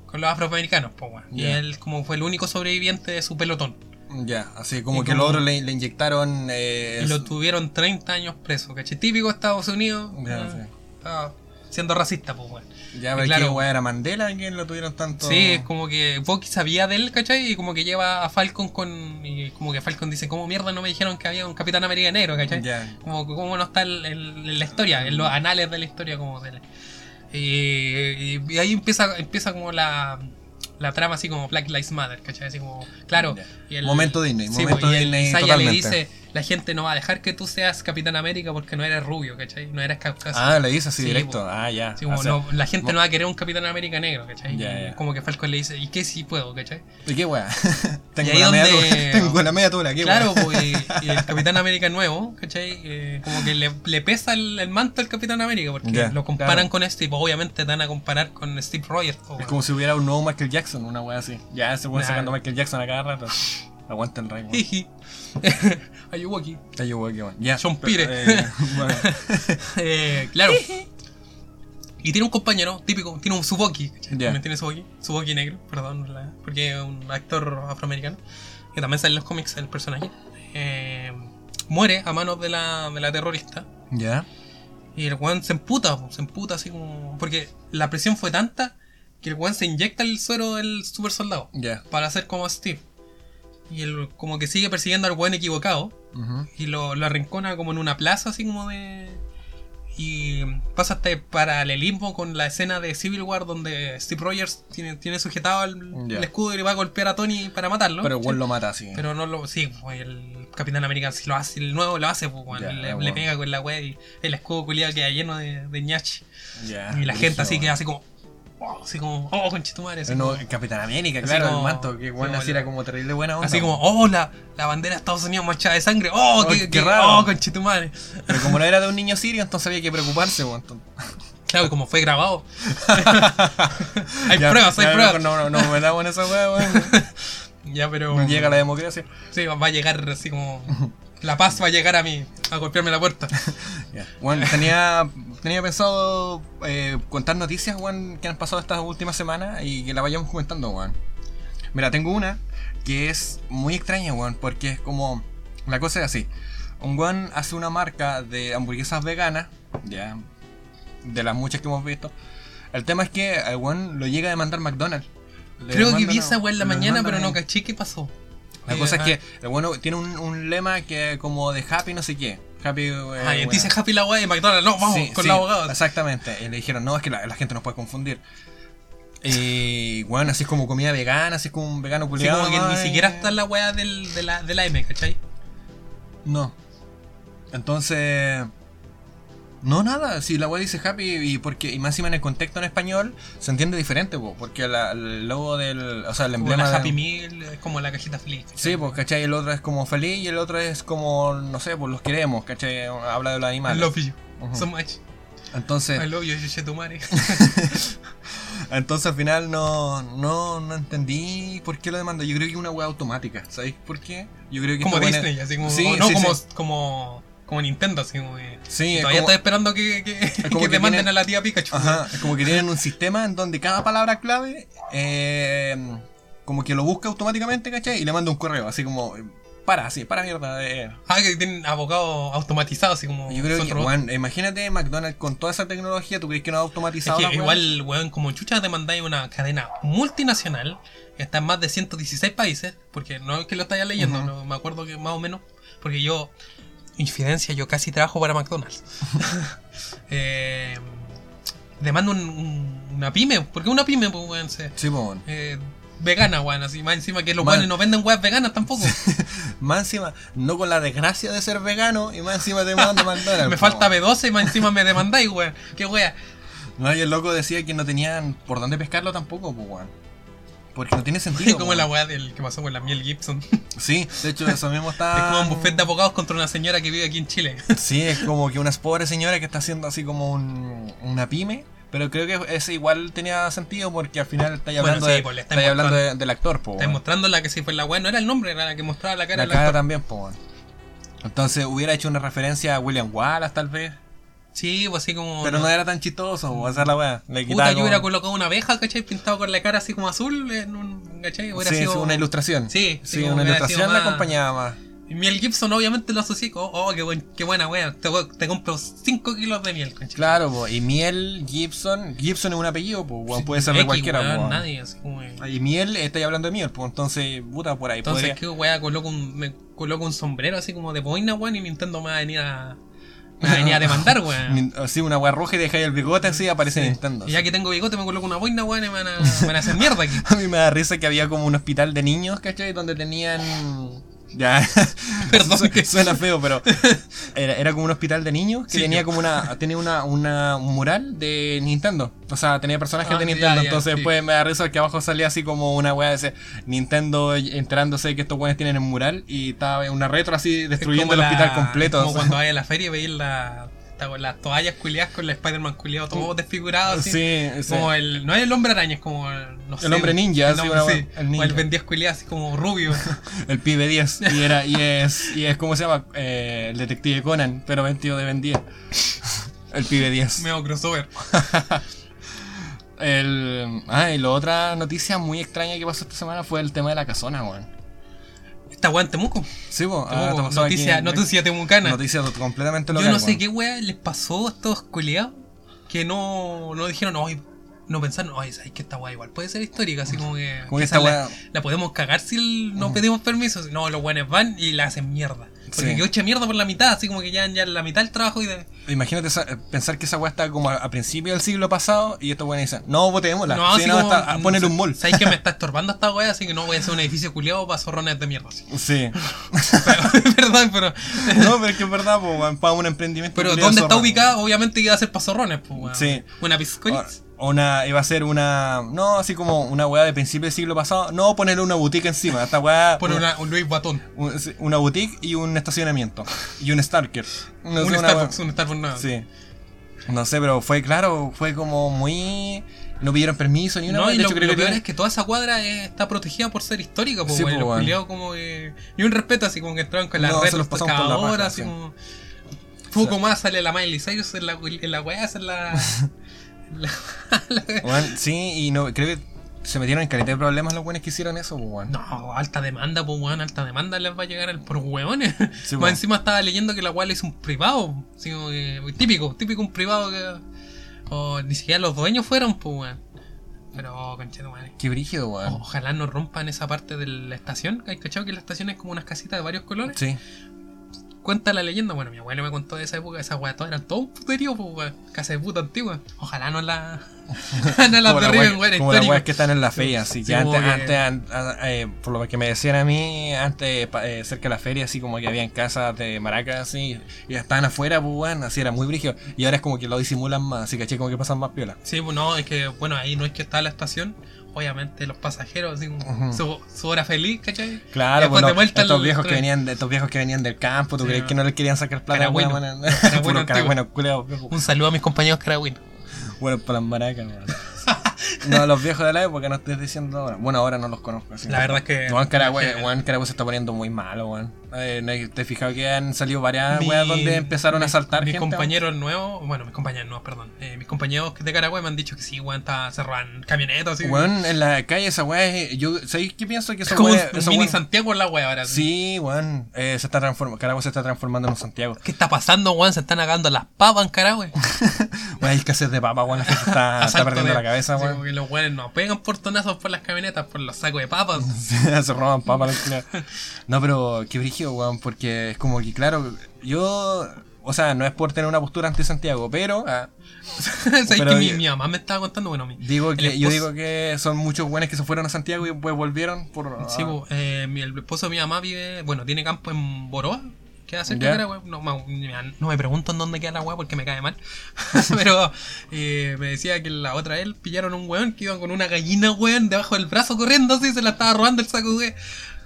con los afroamericanos, pues, weón. Y él como fue el único sobreviviente de su pelotón. Ya, así como Y que como- el otro le, le inyectaron. Eh, Y lo tuvieron 30 años preso, ¿cachai? Típico de Estados Unidos. Ya, eh, sí. ah, siendo racista, pues, weón. Ya, ve claro. que era Mandela, quien lo tuvieron tanto. Sí, es como que Bucky sabía de él, ¿cachai? Y como que lleva a Falcon con. Y como que Falcon dice, ¿cómo mierda no me dijeron que había un Capitán América negro, ¿cachai? Ya. Como que cómo no está el- el- en la historia, en los anales de la historia, como se le. Y, y ahí empieza, empieza como la, la trama así como Black Lives Matter, ¿cachai? Así como, claro. Y el- Momento Disney, sí, momento pues, y el Disney Isaiah totalmente. le dice, la gente no va a dejar que tú seas Capitán América porque no eres rubio, ¿cachai? No eres caucásico. Ah, le dice así Sí, directo. Ah, ya. Así como O sea, no- la gente no va a querer un Capitán América negro, ¿cachai? Ya, Y ya. Como que Falcon le dice, ¿y qué si puedo, ¿cachai? ¿Y qué weá? tengo, la media donde- tengo la media tula, ¿qué Claro, pues, y, y el Capitán América nuevo, ¿cachai? Eh, como que le, le pesa el, el manto al Capitán América porque Ya, lo comparan claro. con este y pues, obviamente te van a comparar con Steve Rogers. po, Es como si hubiera un nuevo Michael Jackson, una weá así. Ya, ese weón Claro. sacando Michael Jackson a cada rato. Aguanta el rey, weón. Jiji. Ayuwoki. Ya yo, weón, qué weón. Ya. Sean pero, Pire. eh, bueno. Eh, claro. Y tiene un compañero típico, tiene un Suboki. También tiene Suboki. Suboki negro, perdón, porque es un actor afroamericano. Que también sale en los cómics el personaje. Eh, muere a manos de la, de la terrorista. Ya. Y el weón se emputa, se emputa así como. Porque la presión fue tanta que el weón se inyecta el suero del super soldado. Ya. Para hacer como Steve. Y él como que sigue persiguiendo al weón equivocado. Y lo, lo arrincona como en una plaza, así como de. Y pasa este paralelismo con la escena de Civil War donde Steve Rogers tiene, tiene sujetado el, escudo y le va a golpear a Tony para matarlo. Pero el ¿sí? lo mata así. Pero no lo. Sí, pues, el Capitán América sí lo hace, el nuevo lo hace, pues, le, pega con la wea y el escudo culiado queda lleno de, de ñachi. Y la gente así queda así como. Así como. Oh, conchetumare. Así, No, como, el Capitán América, claro, como- el manto, que como así era como terrible buena onda. así como, oh, la, la bandera de Estados Unidos manchada de sangre. Oh, Oh, qué, qué qué- raro. Oh, conchetumare. Pero como no era de un niño sirio, entonces había que preocuparse, weón. entonces- Claro, y como fue grabado. hay Ya, pruebas, hay pruebas. No, no, no, me da buena esa weá, weón. Ya, pero. No llega la democracia. Sí, va a llegar así como. La paz va a llegar a mí, a golpearme la puerta. Ya. Bueno, tenía, tenía pensado eh, contar noticias, weón, que han pasado estas últimas semanas y que la vayamos comentando, weón. Mira, tengo una que es muy extraña, weón, porque es como... La cosa es así. Un weón hace una marca de hamburguesas veganas, ya, de las muchas que hemos visto. El tema es que el weón lo llega a demandar McDonald's. Le Creo que vi esa weá en la mañana, pero no en- caché qué pasó. La cosa es que el bueno tiene un, un lema que como de happy no sé qué. Happy... eh, Ah, y dice Happy la weá y McDonald's, no, vamos, Sí, con sí, la abogada. Exactamente. Y le dijeron, no, es que la, la gente nos puede confundir. Y bueno, así es como comida vegana, así es como un vegano culiado. como que ni siquiera está en la weá del, de, la, de la M, ¿cachai? No. Entonces. No, nada. Si la web dice happy y porque y más encima en el contexto en español se entiende diferente, po, porque la- el logo del. O sea, el emblema. la de- Happy Meal, es como la cajita feliz. ¿cachai? Sí, pues, ¿cachai? El otro es como feliz y el otro es como, no sé, pues los queremos, ¿cachai? Habla de los I animales. love you Ujú. so much. Entonces. I love you, Shetumare. Entonces al final no, no, no entendí por qué lo demandó. Yo creo que es una wea automática. ¿Sabéis por qué? Yo creo que como Disney, así como. Sí, no, sí, como, sí. como, como Nintendo, así como. que Sí, es Todavía como- estoy esperando que, que, como que que demanden tienen- a la tía Pikachu. Ajá, es como que tienen un sistema en donde cada palabra clave eh, como que lo busca automáticamente, ¿cachai? Y le manda un correo, así como, para, así, para mierda. eh. Ah, que tienen abogados automatizados, así como. Yo creo que, weón, imagínate McDonald's con toda esa tecnología, ¿tú crees que no ha Es automatizado que wea? igual, weón, como chucha demandáis una cadena multinacional que está en más de 116 países, porque no es que lo estáis leyendo, no, me acuerdo que más o menos, porque yo, infidencia, yo casi trabajo para McDonald's. eh, demando un- un- una pyme, porque una pyme, pues, weón, se- Sí, pues, eh, vegana, weón, así, más encima que los weones no venden weas veganas tampoco. Más encima, no con la desgracia de ser vegano y más encima te manda McDonald's. me po, falta weón. B12 y más encima me demandáis, weón. Qué wea. No, y el loco decía que no tenían por dónde pescarlo tampoco, pues, weón. Porque no tiene sentido. como weón. la wea del que pasó con la miel Gibson. Sí, de hecho, eso mismo está. Es como un buffet de abogados contra una señora que vive aquí en Chile. Sí, es como que una pobre señora que está haciendo así como un, una pyme. Pero creo que ese igual tenía sentido porque al final estáis Bueno, hablando, sí, pues está estáis hablando de- del actor, po, Está mostrando la que si fue la weá, no era el nombre, era la que mostraba la cara La cara actor. también, po. Entonces hubiera hecho una referencia a William Wallace tal vez. Sí, pues así como. Pero no era tan chistoso, po, esa es la weá. Le Puta, yo como- hubiera colocado una abeja, ¿cachai? Pintado con la cara así como azul, en un, ¿cachai? Hubiera Sí, sido. sí, una ilustración. Sí, sí, una ilustración la más- acompañaba más. Y miel Gibson obviamente lo asocié con, oh, qué, buen, qué buena wea, te, te compro 5 kilos de miel, ¿cachai? Claro, po. y Miel Gibson. Gibson es un apellido, pues, puede ser de cualquiera, po. nadie, así como. Y Miel, estáis hablando de Miel, pues entonces, puta, por ahí Entonces, podría. ¿qué wea? Coloco un, me coloco un sombrero así como de boina, weón, y Nintendo me va a venir a. Me va a demandar, weón. Así, una weá roja y dejáis el bigote así, aparece Sí. Nintendo. Y ya que tengo bigote, me coloco una boina, weón, y me van a, me van a hacer mierda aquí. A mí me da risa que había como un hospital de niños, ¿cachai? Donde tenían Ya, Perdón, que- suena feo, pero era, era como un hospital de niños que Sí, tenía como una tenía una, una- un mural de Nintendo. O sea, tenía personajes Ah, de Nintendo. ya, entonces sí. después me da risa que abajo salía así como una weá de ese Nintendo enterándose de que estos weones tienen el mural y estaba una retro así Es destruyendo el hospital completo. Como o sea. cuando vayas a la feria y veis la, las toallas culiadas con el Spider-Man culiado todo desfigurado así. Sí, sí. Como el, no es el hombre araña, es como el, no sé, hombre ninja, el una- sí, el O ninja. el Ben 10 culiado así como rubio. El pibe 10. Y era, y es, y es como se llama, Eh, el detective Conan, pero vestido de Ben 10. El pibe 10. Medio crossover. El, ah, y la otra noticia muy extraña que pasó esta semana fue el tema de la casona, weón. Esta weá en Temuco. Sí, po, ah, Temuco, noticia, en- noticia temucana. Noticia completamente Yo local. no sé qué weá les pasó a estos culiados que no, no dijeron, "Ay, no pensaron, ay, ¿sabes que esta weá igual puede ser histórica? Así como que. Como esta la, la podemos cagar si no pedimos permiso. No, los weones van y la hacen mierda. Porque Sí. quedó hecha mierda por la mitad, así como que ya, ya la mitad del trabajo y de. Imagínate esa- pensar que esa weá está como a, a principios del siglo pasado y estos weones dicen, no, votémosla. No, sí, así no, como. está, ponele un mall. ¿Sabes que me está estorbando esta weá? Así que no voy a hacer un edificio culiado para zorrones de mierda. así. Sí. Pero, Perdón, pero. no, pero es que es verdad, weón, para un emprendimiento. Pero ¿dónde está ubicada? Obviamente iba a ser para zorrones, pues, weón. Sí. Una piscolita. O- Una, iba a ser una. No, así como una weá de principio del siglo pasado. No ponerle una boutique encima. Esta weá. Pone una, un Louis Vuitton. un- una boutique y un estacionamiento. Y un Starker. No un Starbucks, un Starbucks nuevo. Sí. No sé, pero fue claro, fue como muy. No pidieron permiso ni una No, y de lo, hecho, creo lo que peor es que toda esa cuadra eh, está protegida por ser histórica, pues, Sí, weón. po, los culiados como que... Ni un respeto, así como que entraron con la No, red los la raja, así sí. como... Poco más sale la Miley Cyrus en la, en la weá, es la... la, la- Weón, sí, y no, creo que se metieron en calidad de problemas los buenos que hicieron eso, pues. No, alta demanda, pues weón, alta demanda les va a llegar al, por hueones. Sí, Más encima estaba leyendo que la le hizo un privado. Así como que, típico, típico un privado que... O ni siquiera los dueños fueron, pues weón. Pero, conchito, madre. Qué brígido, weón. Ojalá no rompan esa parte de la estación. ¿Hay cachado que la estación es como unas casitas de varios colores? Sí. Cuenta la leyenda, bueno, mi abuelo me contó de esa época, esas weas todas eran todo un puterío, pues. Casa de puta antigua. Ojalá no la. no la derriben, weá- weón, como las weas que están en la feria, así Sí, que antes, que- an- eh, por lo que me decían a mí, antes eh, cerca de la feria, así como que habían casas de maracas, así, y estaban afuera, pues weón, así era muy brígido. Y ahora es como que lo disimulan más, así caché como que pasan más piola. Sí, pues no, es que, bueno, ahí no es que está la estación. Obviamente los pasajeros, así como su, su hora feliz, ¿cachai? Claro, Después pues de estos viejos que venían de, estos viejos que venían del campo, ¿tú Sí, crees no. que no les querían sacar plata? Caragüino. viejo. Un saludo a mis compañeros caragüinos. Bueno, para las maracas. No, los viejos de la época no estoy diciendo ahora. Bueno, ahora no los conozco. así. La verdad es que- Juan Caragüe. Juan se está poniendo muy malo, weón. Eh, ¿no hay- ¿Te fijado que han salido varias Mi- weas donde empezaron a mi- saltar Mis gente? compañeros nuevos, bueno, mis compañeros nuevos, perdón. Eh, mis compañeros de Caragüey me han dicho que sí, weón, cerraban camionetas, así. Weón, en la calle esa wea es- Yo, ¿sabéis qué pienso? Que es esa como wea. un esa mini wea- Santiago en la wea ahora. Sí, weón. eh, se está transformando. Caragüe se está transformando en un Santiago. ¿Qué está pasando, weón? Se están agando las papas en Caragüey. Weón, hay escasez de papa, weón. La gente está, está perdiendo de- la cabeza, weón. que los weones no pegan portonazos por las camionetas, por los sacos de papas. se roban papas. No, pero qué weón, porque es como que, claro, yo. O sea, no es por tener una postura anti-Santiago, pero ah, ¿Sabes Pero que mi, mamá me estaba contando? Bueno, mi, digo yo digo que son muchos buenos que se fueron a Santiago y después volvieron por. Sí, ah, po, eh, mi- el esposo de mi mamá vive, bueno, tiene campo en Boroa. Queda cerca. No, me pregunto en dónde queda la weá porque me cae mal. Pero eh, me decía que la otra vez pillaron un weón que iba con una gallina, weón, debajo del brazo corriendo así, se la estaba robando el saco, weón.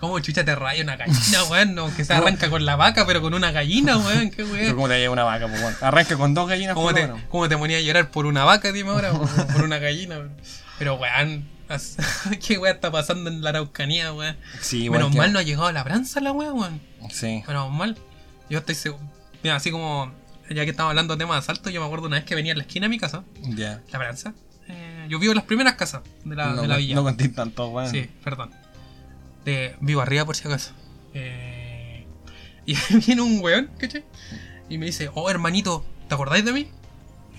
¿Cómo chucha te raya una gallina, weón? No, que se arranca con la vaca, pero con una gallina, weón, qué weón. ¿Cómo te lleva una vaca, pues, weón? Arranca con dos gallinas, ¿Cómo por te. ¿Cómo te ponía a llorar por una vaca, dime ahora? por una gallina, weón. Pero, weón, ¿qué weón está pasando en la Araucanía, weón? Sí, weón. Menos que- mal no ha llegado a la branza la weón, weón. Sí. Menos mal. Yo estoy seguro. Mira, así como, ya que estamos hablando de temas de asalto, yo me acuerdo una vez que venía en la esquina de mi casa, Ya. la branza. eh, yo vivo en las primeras casas de la, no, de la villa. no conté tanto, weón. Sí, perdón. De, vivo arriba por si acaso. Eh, y viene un weón, ¿cachai? Y me dice, oh hermanito, ¿te acordáis de mí?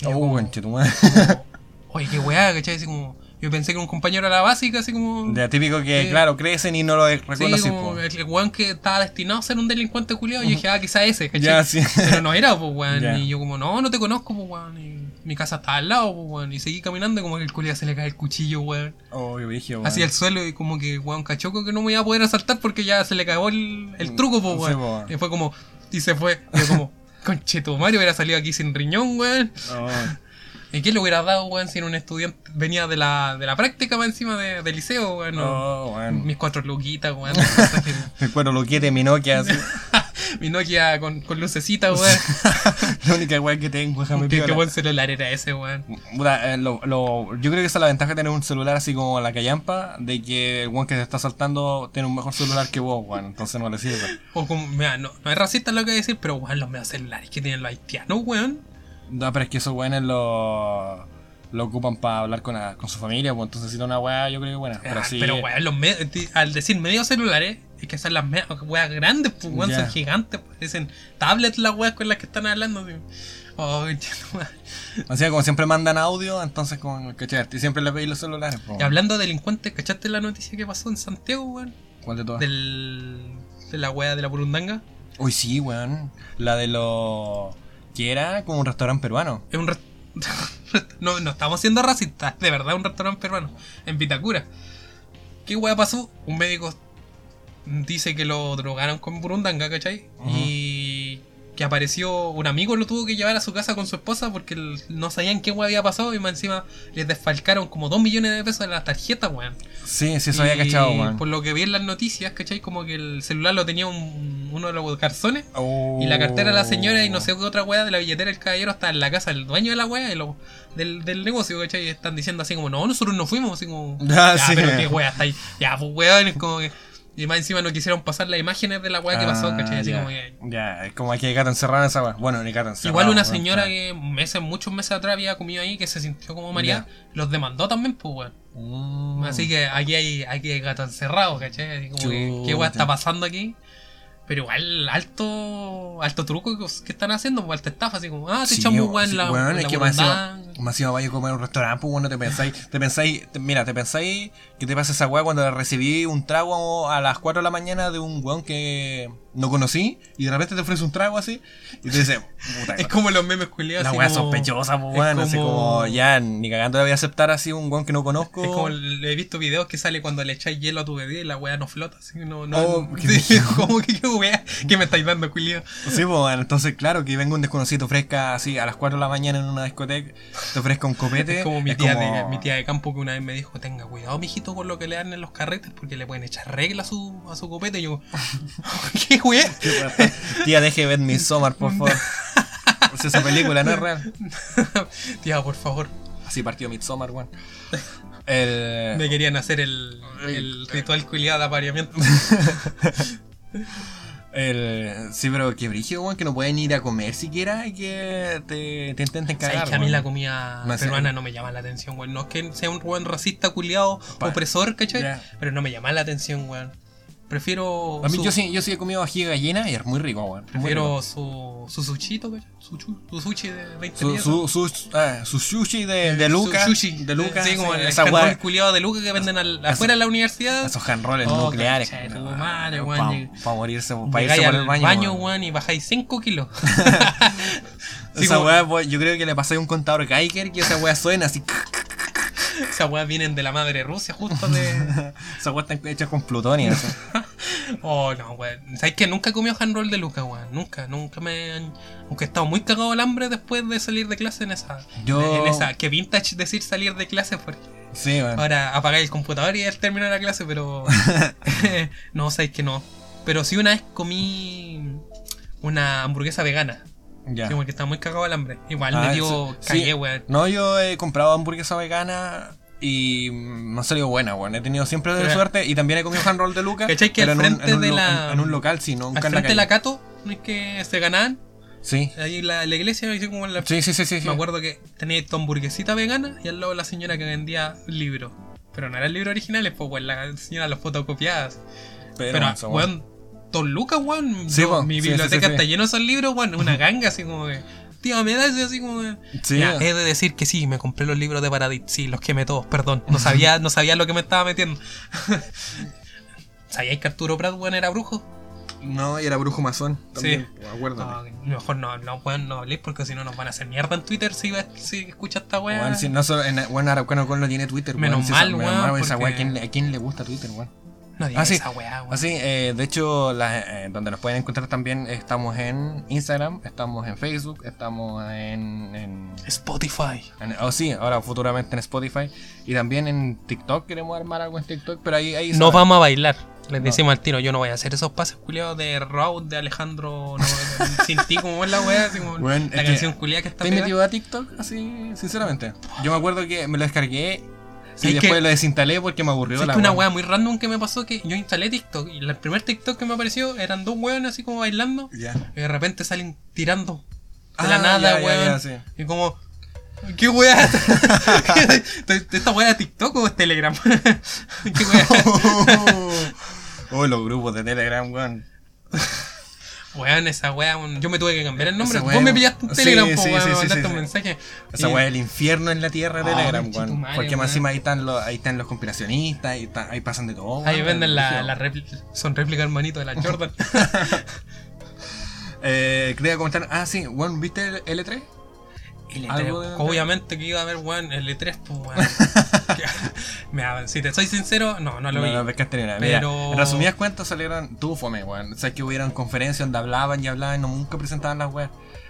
Y Oh, como, conchetumadre. Oye, qué weá, ¿cachai? Así como, yo pensé que era un compañero de la básica, así como... Ya típico que, Sí. claro, crecen y no lo Sí, reconocen. como po. el el weón que estaba destinado a ser un delincuente culiado. Y yo dije, ah, quizá ese, ¿cachai? Ya, sí. Pero no era, pues, weón. Y yo como, no, no te conozco, pues, weón. Y mi casa estaba al lado, pues, weón. Y seguí caminando y como que el culiado se le cae el cuchillo, weón. Oh, brillo, weón. Hacia el suelo y como que, weón, cachoco que no me iba a poder asaltar porque ya se le cagó el, el truco, pues, weón. y fue como, y se fue. Y yo como, concheto, Mario hubiera salido aquí sin riñón, weón. Oh. ¿Y qué le hubiera dado, weón, si era un estudiante venía de la, de la práctica más encima de, del liceo, weón? no? Weón. Mis cuatro luquitas, weón. Recuerdo lo quiere mi Nokia, así. Mi Nokia con, con lucecita, weón. La única weón que tengo, déjame ¿Qué, buen celular era ese, weón. Eh, lo- lo- yo creo que esa es la ventaja de tener un celular así como la callampa, de que el weón que te está saltando tiene un mejor celular que vos, weón, entonces no le sirve. O como, mira, no, no es racista lo que voy a decir, pero weón, los medios celulares que tienen los haitianos, weón. No, pero es que esos weones lo, lo ocupan para hablar con, la- con su familia, pues entonces si no una weá yo creo que buena. Pero Ah, sí. Pero los ti- al decir medios celulares, es que son las weas grandes, pues weón, son gigantes, pues. Dicen tablets las weas con las que están hablando. así. Oh. O sea, como siempre mandan audio, entonces como, ¿cachai? Y siempre le pedís los celulares, pues. Y hablando de delincuentes, ¿cachaste la noticia que pasó en Santiago, weón? ¿Cuál de todas? Del, de la wea de la burundanga. Uy, sí, weón. La de lo que era como un restaurante peruano. Es un rest- no, no estamos siendo racistas, de verdad un restaurante peruano, en Vitacura. ¿Qué weá pasó? Un médico dice que lo drogaron con burundanga, ¿cachai? Y que apareció un amigo, lo tuvo que llevar a su casa con su esposa porque no sabían qué había pasado y más encima les desfalcaron como 2 millones de pesos de las tarjetas, weón. Sí, sí, eso había cachado, weón. Por lo que vi en las noticias, ¿cachai? Como que el celular lo tenía un- uno de los garzones. Oh. Y la cartera de la señora y no sé qué otra weá de la billetera del caballero está en la casa del dueño de la weá del, del negocio, ¿cachai? Y están diciendo así como, no, nosotros no fuimos, así como, Ah, ya, sí. pero qué weá está ahí. Ya, pues weón, es como que. Y más encima no quisieron pasar las imágenes de la weá que pasó, Ah, ¿cachai? Así ya. como que. Ya, es como aquí hay gato encerrado en esa weá. Bueno, ni gato encerrado. Igual una señora que meses, muchos meses atrás había comido ahí, que se sintió como María, los demandó también, pues weón. Mm. Así que aquí hay, aquí hay gato encerrado, ¿cachai? Así como que, ¿qué weá está Chuta. pasando aquí? Pero igual, alto, alto truco que, que están haciendo, pues alta estafa, así como, ah, te Sí, echamos weá en sí, la, weón, en es la que más encima, burundanga. más encima vaya a comer a un restaurante, pues bueno, te pensáis, te pensáis, te- mira, te pensáis que te pasa esa weá cuando recibí un trago a las 4 de la mañana de un weón que no conocí y de repente te ofrece un trago así y te dice, puta, Es como los memes culiados. la weá sospechosa, pues es weón, así como- ya ni cagando le voy a aceptar así un weón que no conozco. Es como he visto videos que sale cuando le echáis hielo a tu bebé y la weá no flota, así que no, no. Oh, qué sí, como que qué weá, que me estáis dando, culiado. Sí, pues bueno, entonces claro, que venga un desconocido ofrezca así a las 4 de la mañana en una discoteca, te ofrezca un copete. Es como mi es tía, como- De, mi tía de campo que una vez me dijo, tenga cuidado, mijito, con lo que le dan en los carretes, porque le pueden echar regla a su, a su copete. Y yo, ¿qué weá? Tía, deje de ver Midsommar, por favor. Pues esa película no es real. tía, por favor. Así partió Midsommar, weón. El... Me querían hacer el, el ritual culiado de apareamiento. el... Sí, pero que brígido, weón, que no pueden ir a comer siquiera y que te, te intenten ¿Sabes cagar. que a mí weón. la comida No peruana no me llama la atención, weón? No es que sea un buen racista culiado, opresor, ¿cachai? Ya. Pero no me llama la atención, weón. Prefiero. A mí su, yo sí, yo sí he comido ají de gallina y es muy rico, weón. Rico. Prefiero su, su sushito. Su, su sushi de 20 Su, su, su, ah, su sushi de, de Su Luca. sushi. De Luca. Sí, como el esa culiado de Luca que venden al- afuera de la universidad. Esos handrolls Oh, nucleares. Para morirse, para irse por al el baño, baño. weón, y bajáis 5 kilos. Sí, esa como- weá, yo creo que le pasáis un contador Geiger que esa weá suena así. Esas weas vienen de la madre Rusia, justo de. esa weá está hecha con plutonio. Oh, no, weón. ¿Sabes que Nunca he comido handroll de Luca, weón. Nunca, nunca me han... Aunque he estado muy cagado al hambre después de salir de clase en esa... Yo- En esa... Que vintage decir salir de clase porque... Sí, weón. Ahora apagáis el computador y ya terminó la clase, pero... no, sabéis que no. Pero sí una vez comí una hamburguesa vegana. Ya. Sí, porque estaba muy cagado al hambre. Igual Ah, me dio... sí, Cagué, sí. weón. No, yo he comprado hamburguesa vegana y ha salido buena, weón. He tenido siempre de suerte y también he comido handroll de Luca. ¿Cachai que pero al en un- frente en un de la- En, en un local, sí, Al en la frente de la. Cato, ¿no es que se ganaban? Sí. Ahí la, la iglesia, así como en la Sí, sí, sí, sí. sí. Me acuerdo que tenía tu hamburguesita vegana y al lado la señora que vendía libros. Pero no eran libros originales, pues, weón, la señora los fotocopiadas. Pero, Pero, weón. Don Lucas, weón. Sí, mi sí, biblioteca está sí. llena de esos libros, weón. Una ganga, así como que. Tío, me das así como de. Sí. Ya, he de decir que sí, me compré los libros de Paradis. Sí, los quemé todos, perdón. No sabía, no sabía lo que me estaba metiendo. ¿Sabíais que Arturo Prat, weón, era brujo? No, y era brujo masón. También, Sí. acuérdate. No, mejor no, no, weón, no habléis porque si no nos van a hacer mierda en Twitter si, si escucha esta weá. Weón, si no solo, en, bueno, Araucano Con no tiene Twitter, Menos weón, si mal, esa, menos weón, mal, esa weá, ¿a quién, le- ¿a quién le gusta Twitter, weón? No digas Ah, sí. esa weá, weón. Así, eh, de hecho, la- eh, donde nos pueden encontrar también estamos en Instagram, estamos en Facebook, estamos en... en, Spotify. en- oh, sí, ahora futuramente en Spotify y también en TikTok, queremos armar algo en TikTok, pero ahí... ahí No vamos a bailar. Les No. decimos al tiro, yo no voy a hacer esos pases culiados de Raúl, de Alejandro, no, sin ti, como es la weá, así como Weón, la canción que culiada que está ¿Te metido a TikTok? Así, sinceramente. Yo me acuerdo que me lo descargué y ¿Sabes después lo desinstalé porque me aburrió Sí, es la que una weá. muy random que me pasó que yo instalé TikTok y el primer TikTok que me apareció eran dos weones así como bailando y de repente salen tirando de Ah, la nada, ya, weón. sí. Y como, ¿qué weá? ¿Esta weá de TikTok o es Telegram? ¿Qué weá? oh, los grupos de Telegram, weón. Weón, esa weá, yo me tuve que cambiar el nombre. Esa Vos me pillaste un sí, Telegram, sí, po, weón, sí, me mandaste un mensaje. Esa Y- weá del infierno en la tierra de Ah, Telegram, weón. Porque más encima ahí están los, ahí están los compilacionistas, ahí, ahí pasan de todo. Ahí venden la, la réplica, son réplicas hermanito de la Jordan. Eh, quería comentar, ah, sí, weón, ¿viste el L3? L3, Algo de- Obviamente que iba a haber, weón, L3, pues, weón. Mira, si te soy sincero, no, no lo No, vi. no. Mira, Pero- en resumidas cuentas salieron, tuvo fome, weón. O sea, que hubieran conferencias donde hablaban y hablaban y no, nunca presentaban las weas.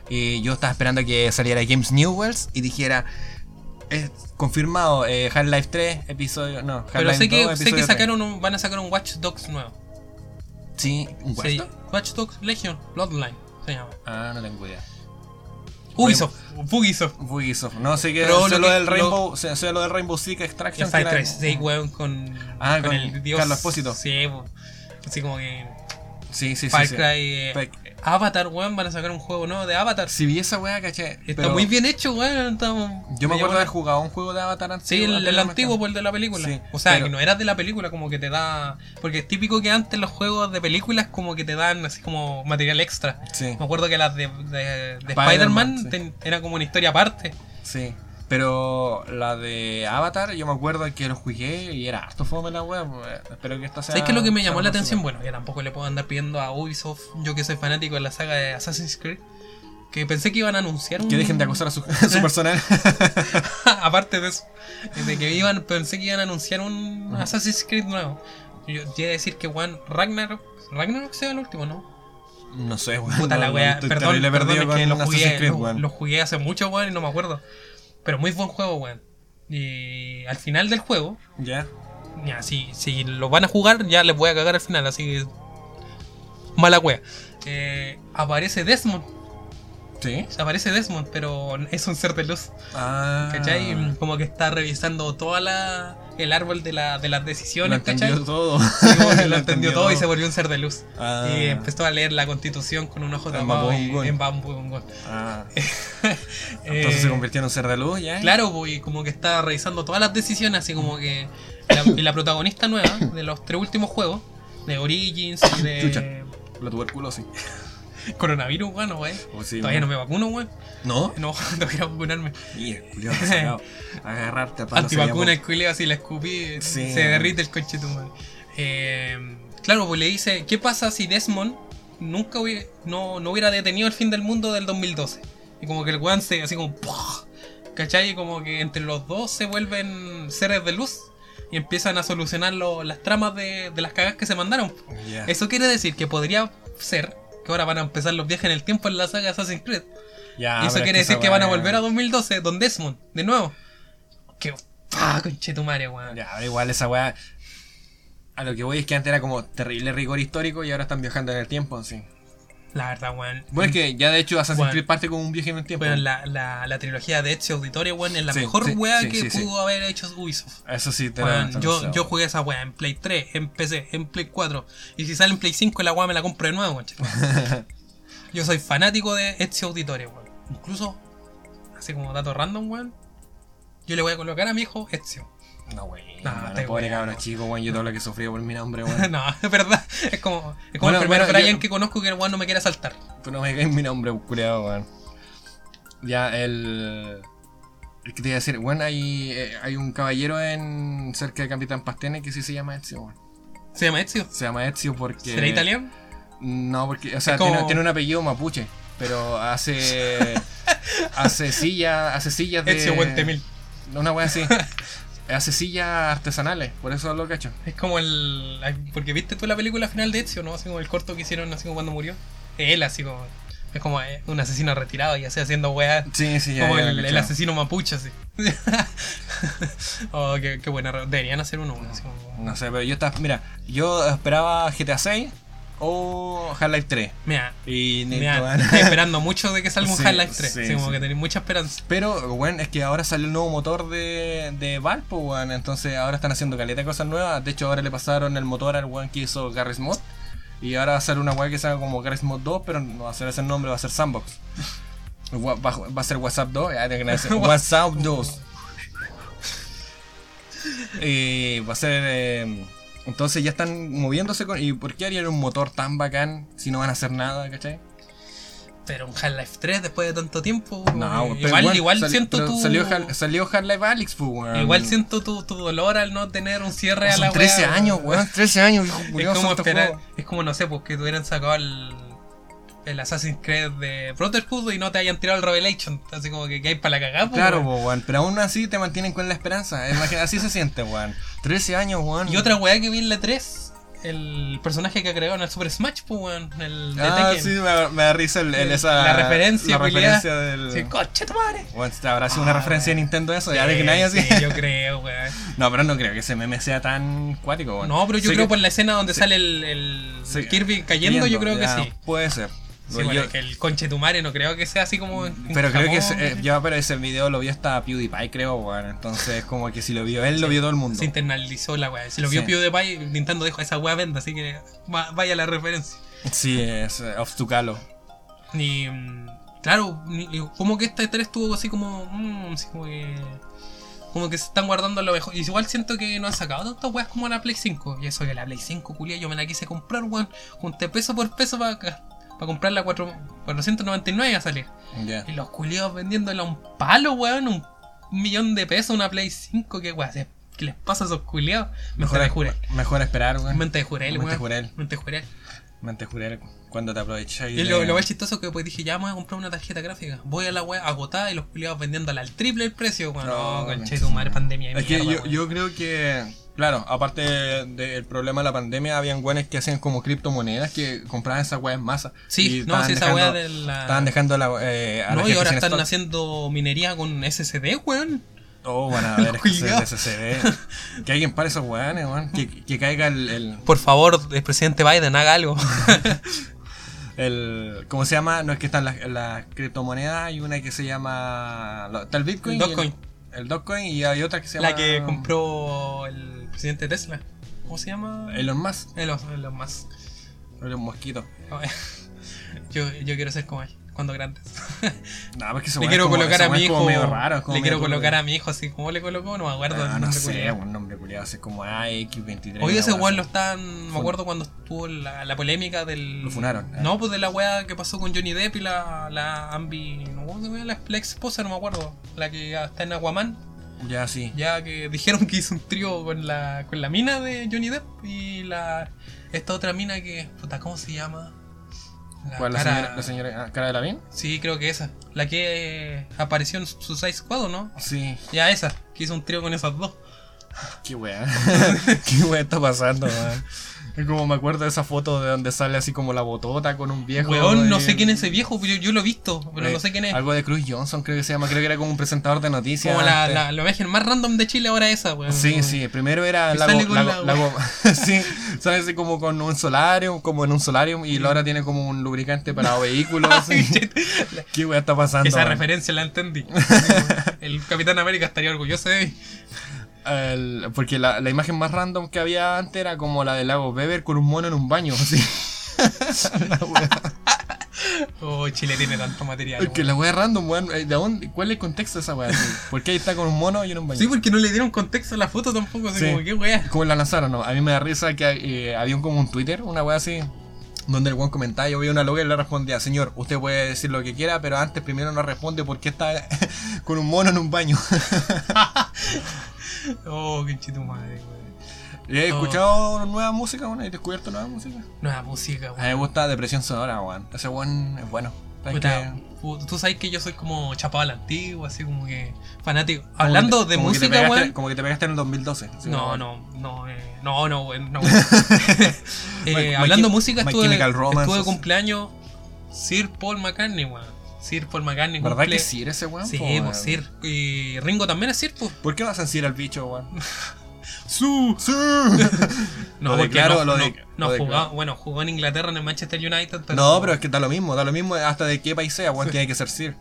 Y yo estaba esperando que saliera James Newells y dijera, es confirmado, eh, Half-Life 3, episodio, no, Pero Half-Life sé que, 2, sé que sacaron un- van a sacar un Watch Dogs nuevo. 3. Sí, un Sí, Watch Dogs? Watch Dogs Legion, Bloodline, se llama. Ah, no tengo idea. Ubisoft, Ubisoft. Ubisoft. No sé qué, Pero sé lo lo, del lo- Rainbow, sé, sé lo del Rainbow Six Ya Extraction. está que era- 3 d weón, con, Ah, con con el dios. Carlos Espósito. Sí, así como que Sí, sí, sí. Far sí. Cry, eh, Avatar, weón, van a sacar un juego nuevo de Avatar. Si vi esa wea, caché. Está pero muy bien hecho, weón. está- Yo me acuerdo de haber jugado un juego de Avatar antiguo. Sí, el, el antiguo, pues el de la película. Sí, o sea, pero- que no era de la película, como que te da. Porque es típico que antes los juegos de películas, como que te dan así como material extra. Sí. Me acuerdo que las de, de, de Spider-Man, sí. era como una historia aparte. Sí, pero la de Avatar, yo me acuerdo que lo jugué y era harto fome la web. Espero que esta sea. ¿Sabes qué es lo que me llamó la atención? Bueno, que tampoco le puedo andar pidiendo a Ubisoft, yo que soy fanático de la saga de Assassin's Creed, que pensé que iban a anunciar un... Que dejen de acosar a su, a su personal. Aparte de eso, de que iban, pensé que iban a anunciar un Assassin's Creed nuevo. Yo te iba a decir que Juan Ragnarok, Ragnarok sea el último, ¿no? no sé, weón. Puta no, la wea, perdón, perdón, es que lo jugué, Creed, lo, weón. lo jugué hace mucho, weón, y no me acuerdo. Pero muy buen juego, weón. Y al final del juego, Ya. ya, si, si lo van a jugar, ya les voy a cagar al final, así que. Mala wea. Eh, aparece Desmond. Sí. Aparece Desmond, pero es un ser de luz. Ah. ¿Cachai? Como que está revisando toda la. el árbol de, la, de las Lo decisiones, entendió ¿cachai? todo. Sí, como que lo entendió todo y se volvió un ser de luz. Ah. Y empezó a leer la constitución con un ojo En tapado Bambungún. en Bambungún. Ah. Eh, Entonces se convirtió en un ser de luz, ¿ya? Claro, pues, y como que está revisando todas las decisiones, así como que. La, y la protagonista nueva de los tres últimos juegos, de Origins y de. Chucha. La tuberculosis. Coronavirus, bueno, güey. Oh, sí, Todavía no weón. me vacuno, güey. ¿No? No, no quiero vacunarme. Mira, culiao, sacado. Agarrarte a palos. Antivacuna, el culeo, así la escupí, Sí. se derrite el coche tu madre. Eh, claro, pues le dice: ¿Qué pasa si Desmond nunca hubiera, no, no hubiera detenido el fin del mundo del 2012? Y como que el weón se, así como. ¡pah! ¿Cachai? Y como que entre los dos se vuelven seres de luz y empiezan a solucionar lo- las tramas de, de las cagas que se mandaron. Eso quiere decir que podría ser que ahora van a empezar los viajes en el tiempo en la saga Assassin's Creed. Ya, y eso es quiere decir que van a volver a 2012, Don Desmond, de nuevo. Que. ¡Ah, conchetumare, weón! Ya, da igual esa weá. A lo que voy es que antes era como terrible rigor histórico y ahora están viajando en el tiempo, sí. La verdad, weón. Bueno, es que ya de hecho Assassin's Bueno. Creed parte con un viaje en el tiempo. Bueno, la, la, la trilogía de Ezio Auditorio, weón, es la Sí, mejor sí, weá sí, que pudo haber hecho Ubisoft. Eso sí, te lo yo, yo jugué esa weá en Play 3, en PC, en Play 4. Y si sale en Play 5, la weá me la compro de nuevo, weón. Yo soy fanático de Ezio Auditorio, weón. Incluso, así como dato random, weón. Yo le voy a colocar a mi hijo Ezio. No, wey. No, No, te pobre cabrón chico, weón. Yo todo lo que he sufrido por mi nombre, weón. no, es verdad. Es como, es como Bueno, el primer bueno, Brian yo- que conozco que el weón no me quiere saltar. Tú no me caes mi nombre, culiado, weón. Ya, el. El que te iba a decir, weón, hay, eh, hay un caballero en cerca de Capitán Pastene que sí se llama Ezio, weón. ¿Se llama Ezio? Se llama Ezio porque. ¿Será italiano? No, porque, o sea, Es como- tiene, tiene un apellido mapuche, pero hace. hace sillas, hace sillas de. Ezio Buentemil. Una wea así. hace sillas artesanales, por eso lo cacho. Es como el. Porque viste tú la película final de Ezio, ¿no? Así como el corto que hicieron así como cuando murió. Él, así como. Es como eh, un asesino retirado y así haciendo weas. Sí, sí, ya. Como ya el, asesino mapuche, así. oh, qué, qué buena. Deberían hacer uno, weón, así como- No sé, pero yo estaba. Mira, yo esperaba GTA 6 o Half-Life 3. Mira, Y mira, bueno. estoy esperando mucho de que salga un Sí, Half-Life 3. sí, como que tenéis mucha esperanza. Pero, bueno, es que ahora salió el nuevo motor de, de pues, weón. Entonces ahora están haciendo caleta de cosas nuevas. De hecho, ahora le pasaron el motor al weón que hizo Garry's Mod. Y ahora va a ser una weá que se haga como Garry's Mod 2, pero no va a ser ese nombre, va a ser Sandbox. Va, va a ser WhatsApp 2, ya tengo que decir, WhatsApp 2. Y va a ser. eh, entonces ya están moviéndose con. ¿Y por qué harían un motor tan bacán si no van a hacer nada, cachai? Pero un Half-Life 3 después de tanto tiempo. No, pero igual, igual sali- siento tu. Salió, Hal- salió Half-Life Alyx, pues, weón. Igual siento tu, tu dolor al no tener un cierre a la 13 wea, años, weón. 13 años, hijo Es como santo esperar, juego. es como no sé, pues que tuvieran sacado el, el Assassin's Creed de Brotherhood y no te hayan tirado el Revelation, así como que, que hay para la cagada, pues, Claro, po, weón. Pero aún así te mantienen con la esperanza. Imagina, así se siente, weón. 13 años, weón. Y otra weá que vi en la 3, el personaje que agregó en el Super Smash, pues weón, el de Ah, Tekken. sí, me, me da risa el, el- esa. La referencia, La referencia del. Sí, coche tu madre. Weón, ¿habrá sido una Ah, referencia de Nintendo eso? Ya de que Sí, nadie así. sí, yo creo, weón. No, pero no creo que ese meme sea tan cuático, weón. No, pero yo Sé creo que- por la escena donde sí. sale el, el, Sí, el Kirby cayendo, yo creo ya, que sí. Puede ser. Sí, Yo- bueno, que el conche tu madre no creo que sea así como. en pero creo que ese, eh, ya, pero ese video lo vio hasta PewDiePie, creo, weón. Entonces, como que si lo vio él, lo vio todo el mundo. Se internalizó la weá. Si lo vio Sí. PewDiePie, Nintendo dijo esa weá venda, así que va- vaya la referencia. Sí, es eh, off to calo. Ni. mm, Claro, y como que esta 3 estuvo así como. mm, así como que. Como que se están guardando lo mejor. Y igual siento que no han sacado tantas weas como la Play 5. Y eso que la Play 5, culia, yo me la quise comprar, weón. Junté peso por peso para para comprarla a cuatro- 499 a salir. Y los culiados vendiéndola a un palo, weón. Un millón de pesos una Play 5. ¿Qué weón? ¿Qué les pasa a esos culiados? Mente de jurel. mejor esperar, weón. Mente de jurel, Mente weón. jurel. Mente jurel. Mente jurel cuando te aprovechas. Y lo, lo más chistoso que después dije, ya me voy a comprar una tarjeta gráfica. Voy a la web agotada y los culiados vendiéndola al triple el precio. Bueno, No, no, conche tu madre, pandemia. de Es que weón. yo creo que, claro, aparte del problema de la pandemia, habían güeyes que hacían como criptomonedas que compraban esas weas en masa. Sí, no, sí, esa wea de la. Estaban dejando la, eh, a la No, y ahora están stock. haciendo minería con SSD, weón. Oh, van a ver. SSD. Que alguien para esos weones, weón. Que, que caiga el, el, Por favor, el presidente Biden, haga algo. el- ¿Cómo se llama? No es que están las, las criptomonedas. Hay una que se llama. Está el Bitcoin. El Dogecoin. El, Dogecoin y hay otra que se llama. la que compró el presidente de Tesla. ¿Cómo se llama? Elon Musk. Elon, Elon Musk. Elon Mosquito. Yo, yo quiero ser como él, cuando grandes. No, porque ese le quiero como- colocar a mi como hijo. raro, como le quiero colocar a mi hijo así. ¿Cómo le colocó? No me acuerdo. Ah, no sé, culiao. un nombre culiado, así como AX23. Oye, ese weón lo están. Me acuerdo cuando estuvo la, la polémica del. Lo funaron, eh. No, pues de la wea que pasó con Johnny Depp y la, la Ambi. No, ¿cómo se llama? La, la ex esposa, no me acuerdo. La que está en Aquaman. Ya, sí. Ya que dijeron que hizo un trío con la, con la mina de Johnny Depp y la. Esta otra mina que. Puta, ¿cómo se llama? La ¿Cuál? La cara- señora, la señora ah, cara de la bien? Sí, creo que esa. La que eh, apareció en Suicide Squad, ¿o no? Sí. Ya esa, que hizo un trío con esas dos. Qué wea. Qué wea está pasando, man. Es como me acuerdo de esa foto de donde sale así como la botota con un viejo. Weón, no eh, sé quién es ese viejo, yo, yo lo he visto, pero eh, no sé quién es. Algo de Cruz Johnson, creo que se llama. Creo que era como un presentador de noticias. Como la, la, la imagen más random de Chile ahora esa, weón. Sí, sí, primero era Lago, sale con Lago- la- Lago- sí, sale así como con un solarium, como en un solarium y ahora tiene como un lubricante para vehículos. ¿Qué wea está pasando? Esa man? referencia la entendí. El Capitán América estaría orgulloso de mí. El- porque la, la imagen más random que había antes era como la del lago Beber con un mono en un baño, así. La wea. Oh, Chile tiene tanto material. Es que weón. la wea random, weón. eh, ¿De dónde? ¿Cuál es el contexto de esa wea? así? ¿Por qué ahí está con un mono y en un baño? Sí, porque no le dieron contexto a la foto tampoco, así Sí. como, qué wea. ¿Cómo la lanzaron? No, a mí me da risa que eh, había un, como un Twitter, una wea así, donde el weón comentaba, yo vi una loca y le respondía, señor, usted puede decir lo que quiera, pero antes primero nos responde por qué está con un mono en un baño. Oh, qué chito madre, weón. ¿Y has escuchado nueva música, weón? ¿Has descubierto nueva música? Nueva música, A weón. mí me gusta Depresión Sonora, weón. Ese weón es bueno. ¿Sabes Puta, Tú sabes que yo soy como chapado a la antigua, así como que fanático. Como Hablando te- de música, pegaste-. Como que te pegaste en el 2012. sí, No, no, no, eh, no, no, weón, no. Eh, hablando de música, estuve, estuve de cumpleaños Sir Paul McCartney, weón. Sir Paul McCartney ¿Verdad cumple... que eres ese weón? Sí, pues? Sir. Y Ringo también es Sir, pues. ¿Por qué vas a decir al bicho, weón? ¡Su! ¡Sí! No, Lo declaro, no, lo de- no lo jugó, bueno, jugó en Inglaterra en el Manchester United, pero... No, pero es que da lo mismo, da lo mismo hasta de qué país sea, weón, tiene que ser Sir.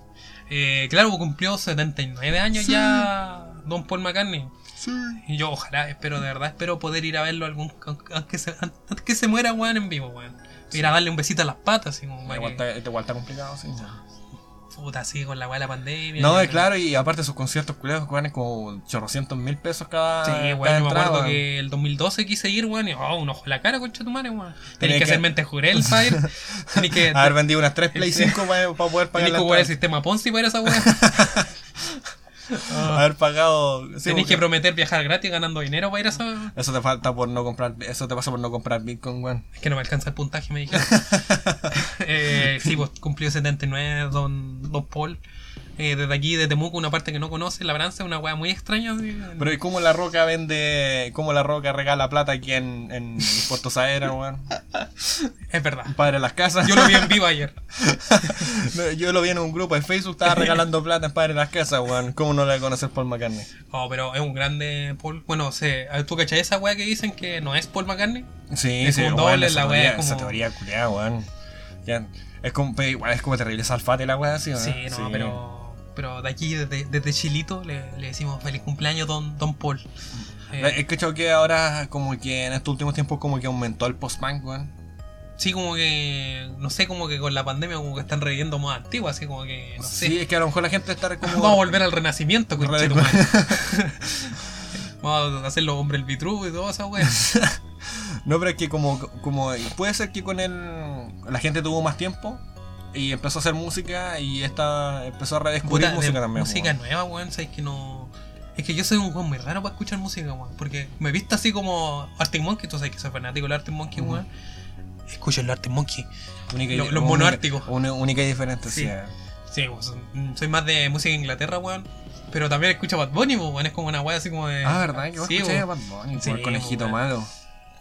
Eh, claro, cumplió 79 años Sí. ya Don Paul McCartney. Sí. Y yo ojalá, espero de verdad, espero poder ir a verlo algún aunque se, antes que se muera, weón, en vivo, weón. Ir a darle un besito a las patas, así como, Igual weón, que- está, este igual está complicado, sí. Puta, así con la weá de la pandemia. No, y- es claro, y aparte sus conciertos weón, es como chorrocientos mil pesos cada. Sí, weón, yo me acuerdo que el 2012 quise ir, weón, y oh, un ojo en la cara, concha tu madre, weón. Tenés que que- hacer mente jurel para ir. Tenés que, Haber vendido unas 3 Play Sí. 5 para, para poder pagar tenés que jugar el sistema Ponzi para esa weá. Haber pagado. sí, Tenés porque que prometer viajar gratis ganando dinero para ir a esa. Eso te falta por no comprar. Eso te pasa por no comprar Bitcoin, weón. Es que no me alcanza el puntaje, me dijeron. Eh, sí, pues cumplió 79 Don, don Paul. Eh, desde aquí, de Temuco, una parte que no conoce, Labranza, una weá muy extraña. así. Pero ¿y cómo la roca vende. cómo la roca regala plata aquí en, en Puerto Saera, weón? Es verdad. Padre de las casas. Yo lo vi en vivo ayer. Yo lo vi en un grupo de Facebook, estaba regalando plata en Padre de las casas, weón. ¿Cómo no le conoces Paul McCartney? Oh, pero es un grande Paul. Bueno, sé, ¿tú cachai esa weá que dicen que no es Paul McCartney? Sí, Es sí, como weón, doble, esa la wea es Esa como- teoría culiada, weón. Ya, es como, pero igual es como terrible salfate la weá, ¿sí o no? Sí, no, pero. Pero de aquí, desde, desde Chilito, le, le decimos feliz cumpleaños, Don, don Paul. Eh, He escuchado que ahora, como que en estos últimos tiempos, como que aumentó el post-punk, weón. sí, como que. No sé, como que con la pandemia, como que están reviviendo más antiguas, así como que. No sé. Sí, es que a lo mejor la gente está como. Vamos a volver al renacimiento, Re- conchetumare. Vamos a hacer los hombres el vitruvo y todo esa wea. No, pero es que como, como puede ser que con el la gente tuvo más tiempo y empezó a hacer música y esta empezó a redescubrir Puta, música de también. música weón. nueva, weón, sabes que no. Es que yo soy un weón muy raro para escuchar música, weón. Porque me he visto así como Arctic Monkey, tú sabes que soy fanático del Arctic Monkey, Ujú. weón. Escucho el Arctic Monkey. Única los monárquicos. una- Única y diferente, sí. Sí. Weón, soy más de música de Inglaterra, weón. Pero también escucho Bad Bunny, weón. Es como una weá así como de. Ah, ¿verdad? Vos Sí, weón. Bad Bunny, Sí, por el conejito weón. malo.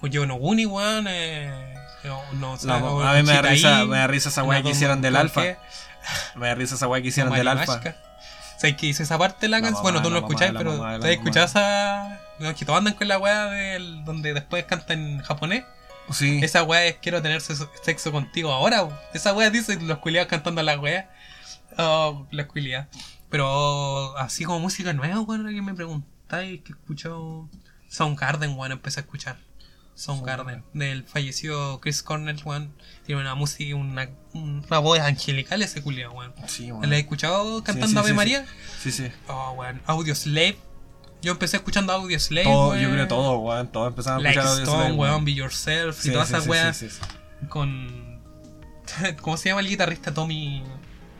Yo no Guni, weón. Eh, no, no, No, o- a mí me da risa, me da risa esa weá que hicieron del alfa. Me da risa esa weá que hicieron del alfa. Marimashka. ¿Sabes que hice esa parte de la La canción? Bueno, tú no lo escucháis, pero ¿te esa.? Los que todos andan con la weá del donde después cantan en japonés. Sí. Esa weá es quiero tener sexo, contigo ahora. Esa weá dice los culiados cantando la weá. Oh, la culiada. Pero así como música nueva, weón, que me preguntáis que he escuchado Soundgarden, weón, empecé a escuchar. Soundgarden, del fallecido Chris Cornell, weón. Tiene una música, una, una voz angelical ese culiado, weón. Sí, weón. ¿La he escuchado cantando Sí, sí, Ave María? Sí, sí. Oh, weón. Audio Slave. Yo empecé escuchando Audio Slave, Todo, weón. yo creo todo, weón. Todos empezaron a Like escuchar audio Stone, slave, weón, Be Yourself Sí, y todas sí, esas sí, weas con. ¿Cómo se llama el guitarrista Tommy.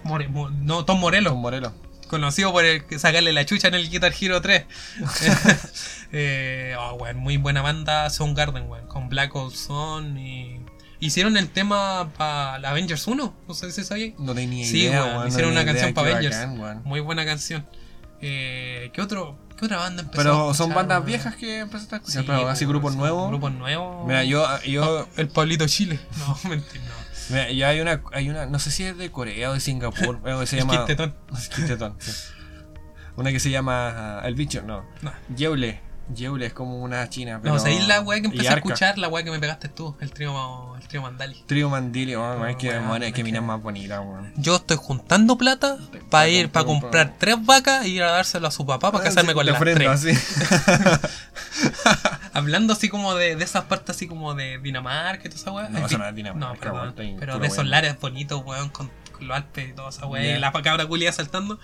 More- Mo- no, Tom Morello. Con Morelo. Conocido por el sacarle la chucha en el Guitar Hero 3. eh, oh, weón, muy buena banda Soundgarden, weón. Con Black Hole Sun y. Hicieron el tema para Avengers 1. No sé si sabía. No tenía Sí, idea, weón, weón. no hicieron una canción pa' qué Avengers. bacán. Muy buena canción. Eh, ¿qué, otro, ¿Qué otra banda empezó a Pero son bandas viejas que empezaste a escuchar, Sí, pero así grupos nuevos. Grupos nuevos. Mira, yo, yo, El Pablito Chile. No, mentira, no. Mira, yo hay una, hay una, no sé si es de Corea o de Singapur, que se llama. Kid Tetón. Es Kid Tetón, sí. Una que se llama ah, El Bicho, no. No. Yeule. Yeule es como una china, pero. No, ¿sabéis la weá que empecé a escuchar? La weá que me pegaste tú, el trío, el trío Mandali. Trío Mandili, weón, es que, es es que mina más bonita, weón. Yo estoy juntando plata para ir, para comprar tres vacas y ir a dárselo a su papá para casarme con De las ofrenda, tres. así. Hablando así como de, de esas partes así como de Dinamarca y toda esa weá. No, eso no es Dinamarca, No, perdón. Pero de esos lares bonitos, weón, con, con los Alpes y toda esa weá. Ya. Y la cabra culia saltando.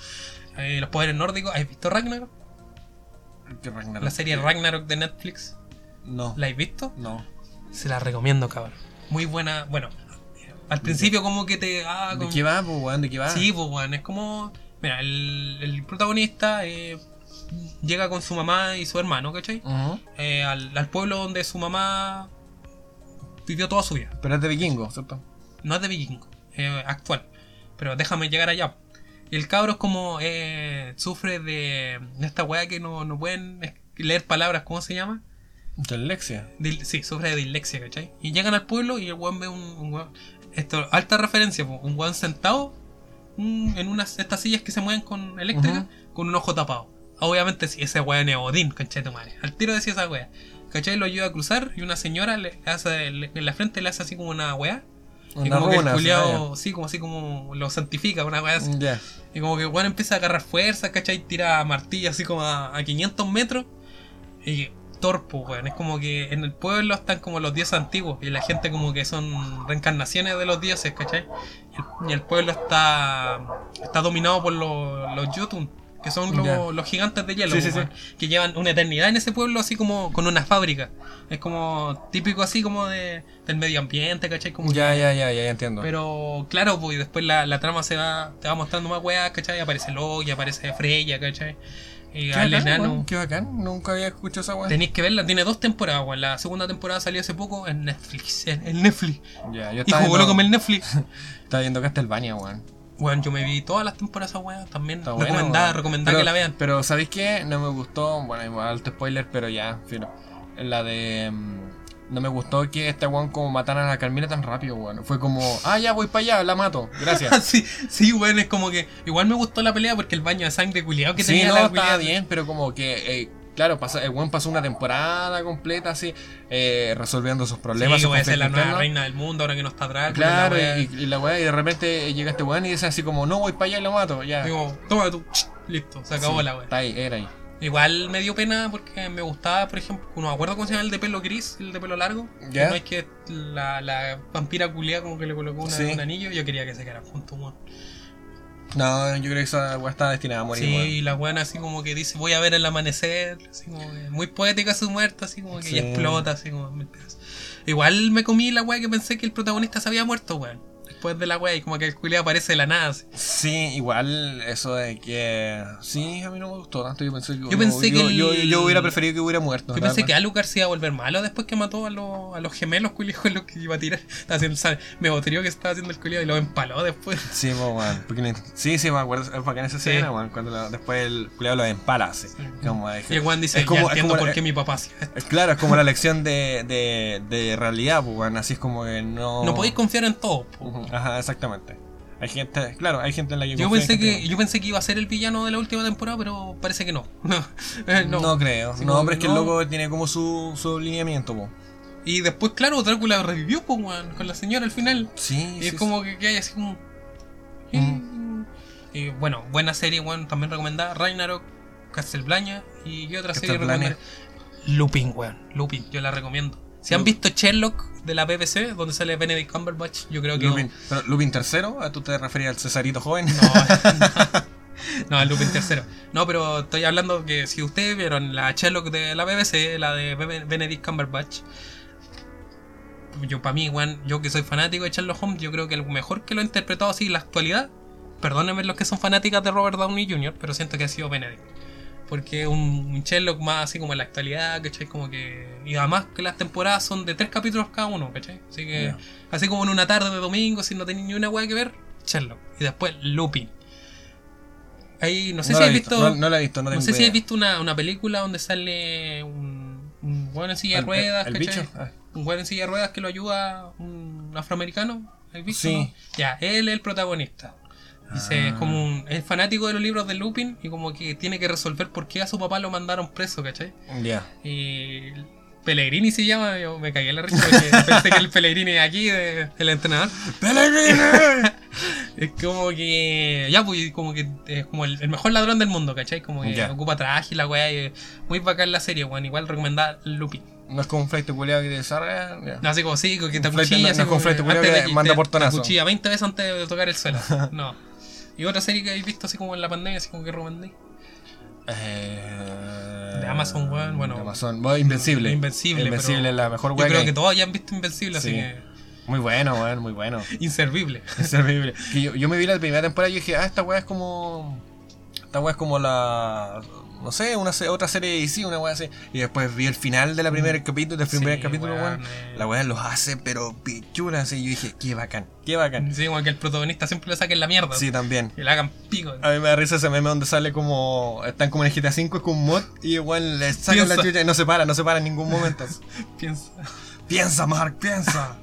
Eh, los poderes nórdicos. ¿Has visto Ragnarok? ¿Qué Ragnarok? La serie Ragnarok de Netflix. No. ¿La has visto? No. Se la recomiendo, cabrón. Muy buena. Bueno, al principio como que te... Ah, ¿De qué va, pues, weón? ¿De qué va? Sí, pues, weón, es como... Mira, el, el protagonista eh, llega con su mamá y su hermano, ¿cachai? Eh, al, al pueblo donde su mamá vivió toda su vida. Pero es de vikingo, ¿cierto? No es de vikingo, eh, actual. Pero déjame llegar allá. Y el cabro es como. eh, sufre de, de esta weá que no, no pueden leer palabras, ¿cómo se llama? Dislexia. Dil- sí, sufre de dislexia, ¿cachai? Y llegan al pueblo y el weón ve un, un weón. Esto, alta referencia, un weón sentado un- en unas estas sillas que se mueven con eléctrica con un ojo tapado. Obviamente, si ese weón es Odín, concha de tu madre. Al tiro decía esa weá. ¿cachai? Lo ayuda a cruzar y una señora le hace, le- en la frente le hace así como una weá. y Una como que el culiao, sí, como así como lo santifica, una weá así. Ya. Y como que weón empieza a agarrar fuerza, ¿cachai? Tira martillo así como a, a 500 metros. Y torpo, weón. Es como que en el pueblo están como los dioses antiguos. Y la gente como que son reencarnaciones de los dioses, ¿cachai? Y el, y el pueblo está está dominado por los, los Jotun. Que son los, gigantes de hielo, Sí, sí, weón, que llevan una eternidad en ese pueblo así como con una fábrica. Es como típico así como de, del medio ambiente, ¿cachai? Como Ya, ya, ya, ya, ya entiendo. pero claro, pues y después la, la trama se va, te va mostrando más weas, ¿cachai? Aparece Loki, aparece Freya, ¿cachai? Y Qué al bacán, enano. weón, Qué bacán, nunca había escuchado esa weá. Tenéis que verla, tiene dos temporadas, weón. La segunda temporada salió hace poco en Netflix. En, en Netflix. Ya, yo Y estaba jugó viendo, con el Netflix. estaba viendo Castlevania, weón. Weón, yo me vi todas las temporadas esa también. Está buena, recomendada, weón. recomendada Pero- que la vean. Pero, ¿sabéis qué? No me gustó, bueno, igual alto spoiler, pero ya, fino. La de... mm, No me gustó que este weón como mataran a la Carmina tan rápido, weón. Fue como, ah, ya voy para allá, la mato, gracias. sí, sí, weón, es como que. Igual me gustó la pelea porque el baño de sangre culiado que sí, tenía no, la estaba bien, pero como que, eh, claro, pasa, el weón pasó una temporada completa así, eh, resolviendo sus problemas. Sí, voy a ser la nueva reina del mundo ahora que no está atrás. Claro, y, y la weá, y de repente llega este weón y dice así como, no voy para allá y lo mato, ya. Digo, toma tú. Listo, se acabó Sí, la wea. Está ahí, era ahí. Igual me dio pena porque me gustaba, por ejemplo, no me acuerdo cómo se llama el de pelo gris, el de pelo largo. ¿Ya? No es que la, la vampira culia como que le colocó una- Sí. un anillo. Yo quería que se quedaran juntos, weón. No, yo creo que esa weá está destinada a morir, Sí, y la buena así como que dice, voy a ver el amanecer. Así como que muy poética su muerte, así como que Sí. explota, así como. Igual me comí la weá que pensé que el protagonista se había muerto, weón. Después de la weá, y como que el culiao aparece de la nada. así. Sí, igual eso de que. Sí, a mí no me gustó tanto. Yo pensé que, Yo pensé yo, que yo, el- yo hubiera preferido que hubiera muerto. Yo pensé que. Alucard se iba a volver malo después que mató a, los- a los gemelos culiados los que iba a tirar. Estaba haciendo. Me botrió que estaba haciendo el culiado y lo empaló después. Sí, le- sí, sí, me acuerdo. Es bacán esa Sí. escena, weón, Cuando después el culiado lo empala, así. Como, es, Y el Juan dice, es como, ya es entiendo como- por qué mi papá hacía esto. es claro, es como la lección de, de, de realidad, pues. Así es como que no. No podéis confiar en todo. po. Ajá, exactamente. Hay gente, claro, hay gente en la que Yo pensé que yo pensé que iba a ser el villano de la última temporada, pero parece que no. No, no. creo. Sí, no, pero es que no. el loco tiene como su, su lineamiento, po. Y después, claro, Drácula revivió po, weón, con la señora al final. Sí, Y sí, es como que, que hay así como. Y bueno, buena serie, weón, también recomendada. Ragnarok, Castlevania. ¿Y qué otra serie recomendar? Lupin, weón. Lupin, yo la recomiendo. Si han Lu- visto Sherlock de la BBC, donde sale Benedict Cumberbatch, yo creo que. Lupin, pero Lupin ¿a tú te referías al Cesarito joven? No, no, el Lupin tercero. No, pero estoy hablando que si ustedes vieron la Sherlock de la BBC, la de Be- Benedict Cumberbatch, yo para mí, weón, yo que soy fanático de Sherlock Holmes, yo creo que el mejor que lo ha interpretado así en la actualidad, perdónenme los que son fanáticas de Robert Downey Jr., pero siento que ha sido Benedict. Porque es un, Sherlock más así como en la actualidad, ¿cachai? Como que. Y además que las temporadas son de tres capítulos cada uno, ¿cachai? Así que. Así como en una tarde de domingo, si no tenéis ni una weá que ver, Sherlock. Y después Lupin. Ahí, no sé No si has visto. No, no la he visto, no sé si has visto una, una película donde sale un, un weón en silla de ¿El- ruedas, el ¿cachai? Ah. Un weón en silla de ruedas que lo ayuda un afroamericano. ¿Has visto? Sí. Ya, él es el protagonista. Dice, es Ah. como un, es fanático de los libros de Lupin y como que tiene que resolver por qué a su papá lo mandaron preso, ¿cachai? Ya. Y Pellegrini se llama, yo me cagué en la risa porque pensé que el Pellegrini aquí, de- el entrenador, es como que. Ya, pues, como que es como el, el mejor ladrón del mundo, ¿cachai? Como que ocupa traje y la weá. y Muy bacán la serie, weón. Igual recomendada Lupin. No es como un flight culiado que te desarrolla. ya. No, así como sí, que te Un acuchilla. no- es como con flight antes que manda portonazo. te acuchilla 20 veces antes de tocar el suelo. No. Y otra serie que habéis visto así como en la pandemia, así como que recomendé. Eh, De Amazon, weón, bueno. de Amazon. Bueno, Invencible. Invencible, Invencible es la mejor Yo weá creo que todos ya han visto Invencible, así Sí. que. Muy bueno, weón, muy bueno. Inservible. Inservible. Que yo, yo me vi la primera temporada y dije, ah, esta weá es como. esta weá es como la. No sé, una otra serie de DC, una weá así. Y después vi el final de la primer capítulo, del primer Sí, capítulo, weón, eh. La weá los hace, pero pichula, así. Yo dije, qué bacán, qué bacán. Sí, como que el protagonista siempre le saquen la mierda. Sí, también. Y le hagan pico. A mí me da risa ese meme donde sale como. Están como en el GTA V, es como un mod. Y igual le sacan la chucha y no se para, no se para en ningún momento. Piensa. piensa, Mark, piensa.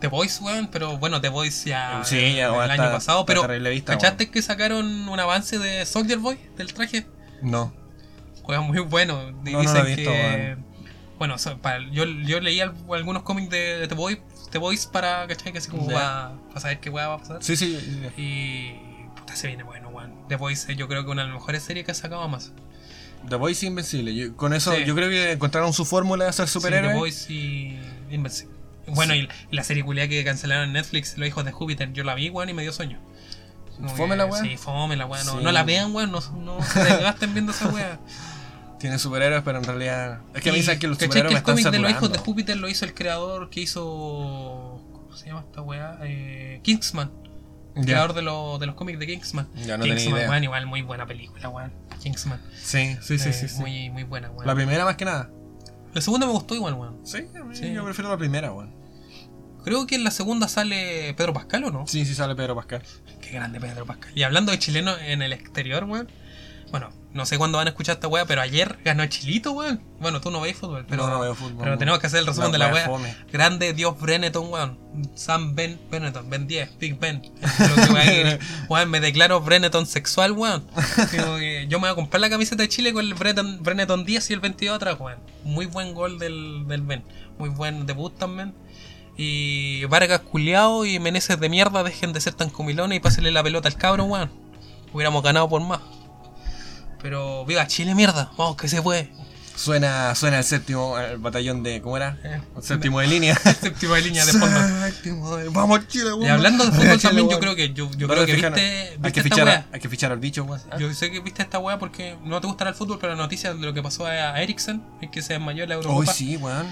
The Voice, weón, pero bueno, The Voice ya. Sí, ya, el año está- pasado. está Pero, vista, ¿cachaste que sacaron un avance de Soldier Boy del traje? No. Juega muy bueno. Y No, no lo dicen he visto, que. Bueno, para- yo, yo leí al- algunos cómics de The Voice, The Voice para, ¿cachai? Que así como para, para saber qué weá va a pasar. Sí, sí. sí. Y. Puta, se viene bueno, weón. The Voice, yo creo que una de las mejores series que ha sacado más. The Voice Invencible. Yo- con eso, Sí. yo creo que encontraron su fórmula de ser Sí, superhéroe. The Voice y Invincible. Bueno, y, y la serie culiada que cancelaron en Netflix, Los Hijos de Júpiter, yo la vi, weón, y me dio sueño. ¿Fome la weá? Sí, fome la weá. No, Sí. no la vean, weón, no, no se desgasten viendo esa weá. Tiene superhéroes, pero en realidad. Es que me Y, dicen que los ¿cachai superhéroes que me el están cómic de los hijos de Júpiter lo hizo el creador que hizo. ¿Cómo se llama esta weá? Eh, Kingsman. El creador de, los de los cómics de Kingsman. Ya, no tenía Kingsman, idea. igual muy buena película, weón. Kingsman. Sí, sí, sí, Eh, sí. sí. Muy, muy buena, weón. La La, primera más que nada. segunda me gustó igual, weón. Sí, a mí Sí. yo prefiero la primera, weón. Creo que en la segunda sale Pedro Pascal, ¿o no? Sí, sí sale Pedro Pascal. Qué grande Pedro Pascal. Y hablando de chilenos en el exterior, weón. Bueno, no sé cuándo van a escuchar esta weá, pero ayer ganó Chilito, weón. Bueno, tú no veis fútbol, pero, no, no veo fútbol. pero tenemos que hacer el resumen de la weá. Grande Dios Brenneton, weón. Sam Ben Brenneton, Ben 10, Big Ben. Es lo que voy a ir. Weón, me declaro Brenneton sexual, weón. Digo que yo me voy a comprar la camiseta de Chile con el Brenneton, Brenneton 10 y el 22 atrás, weón. Muy buen gol del, del Ben. Muy buen debut también. Y Vargas culiao y Meneses de mierda, dejen de ser tan comilones y pásenle la pelota al cabro, weón. Hubiéramos ganado por más. Pero viva Chile, mierda. Vamos, que se puede. Suena, suena el séptimo, el batallón de. ¿Cómo era? Eh, El séptimo de línea. Séptima línea de fondo. Séptimo de- Vamos, Chile, weón. Y hablando de fútbol también, yo creo que yo, yo creo que fijaron. viste, Hay que, esta fichar hay que fichar al bicho, weón. Yo sé que viste esta weá porque no te gustará el fútbol, pero la noticia de lo que pasó a Eriksen, es que se desmayó en la Hoy Eurocopa. sí, weón.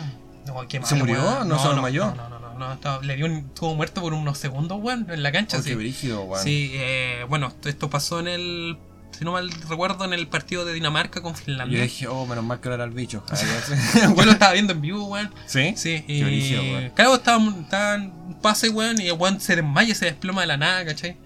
No, qué ¿Se mal, murió? weón. ¿No se desmayó? No, no, no, no, no, le dio un, estuvo muerto por unos segundos, weón, en la cancha. Oh, sí. qué brígido, weón. Sí, eh, bueno, esto, pasó en el, si no mal recuerdo, en el partido de Dinamarca con Y yo Finlandia. dije, oh, menos mal que no era el bicho. Yo lo estaba viendo en vivo, weón. ¿Sí? Sí, Qué y weón. claro, estaban, estaban un pase, weón, y el weón se desmaya, se desploma de la nada, ¿cachai?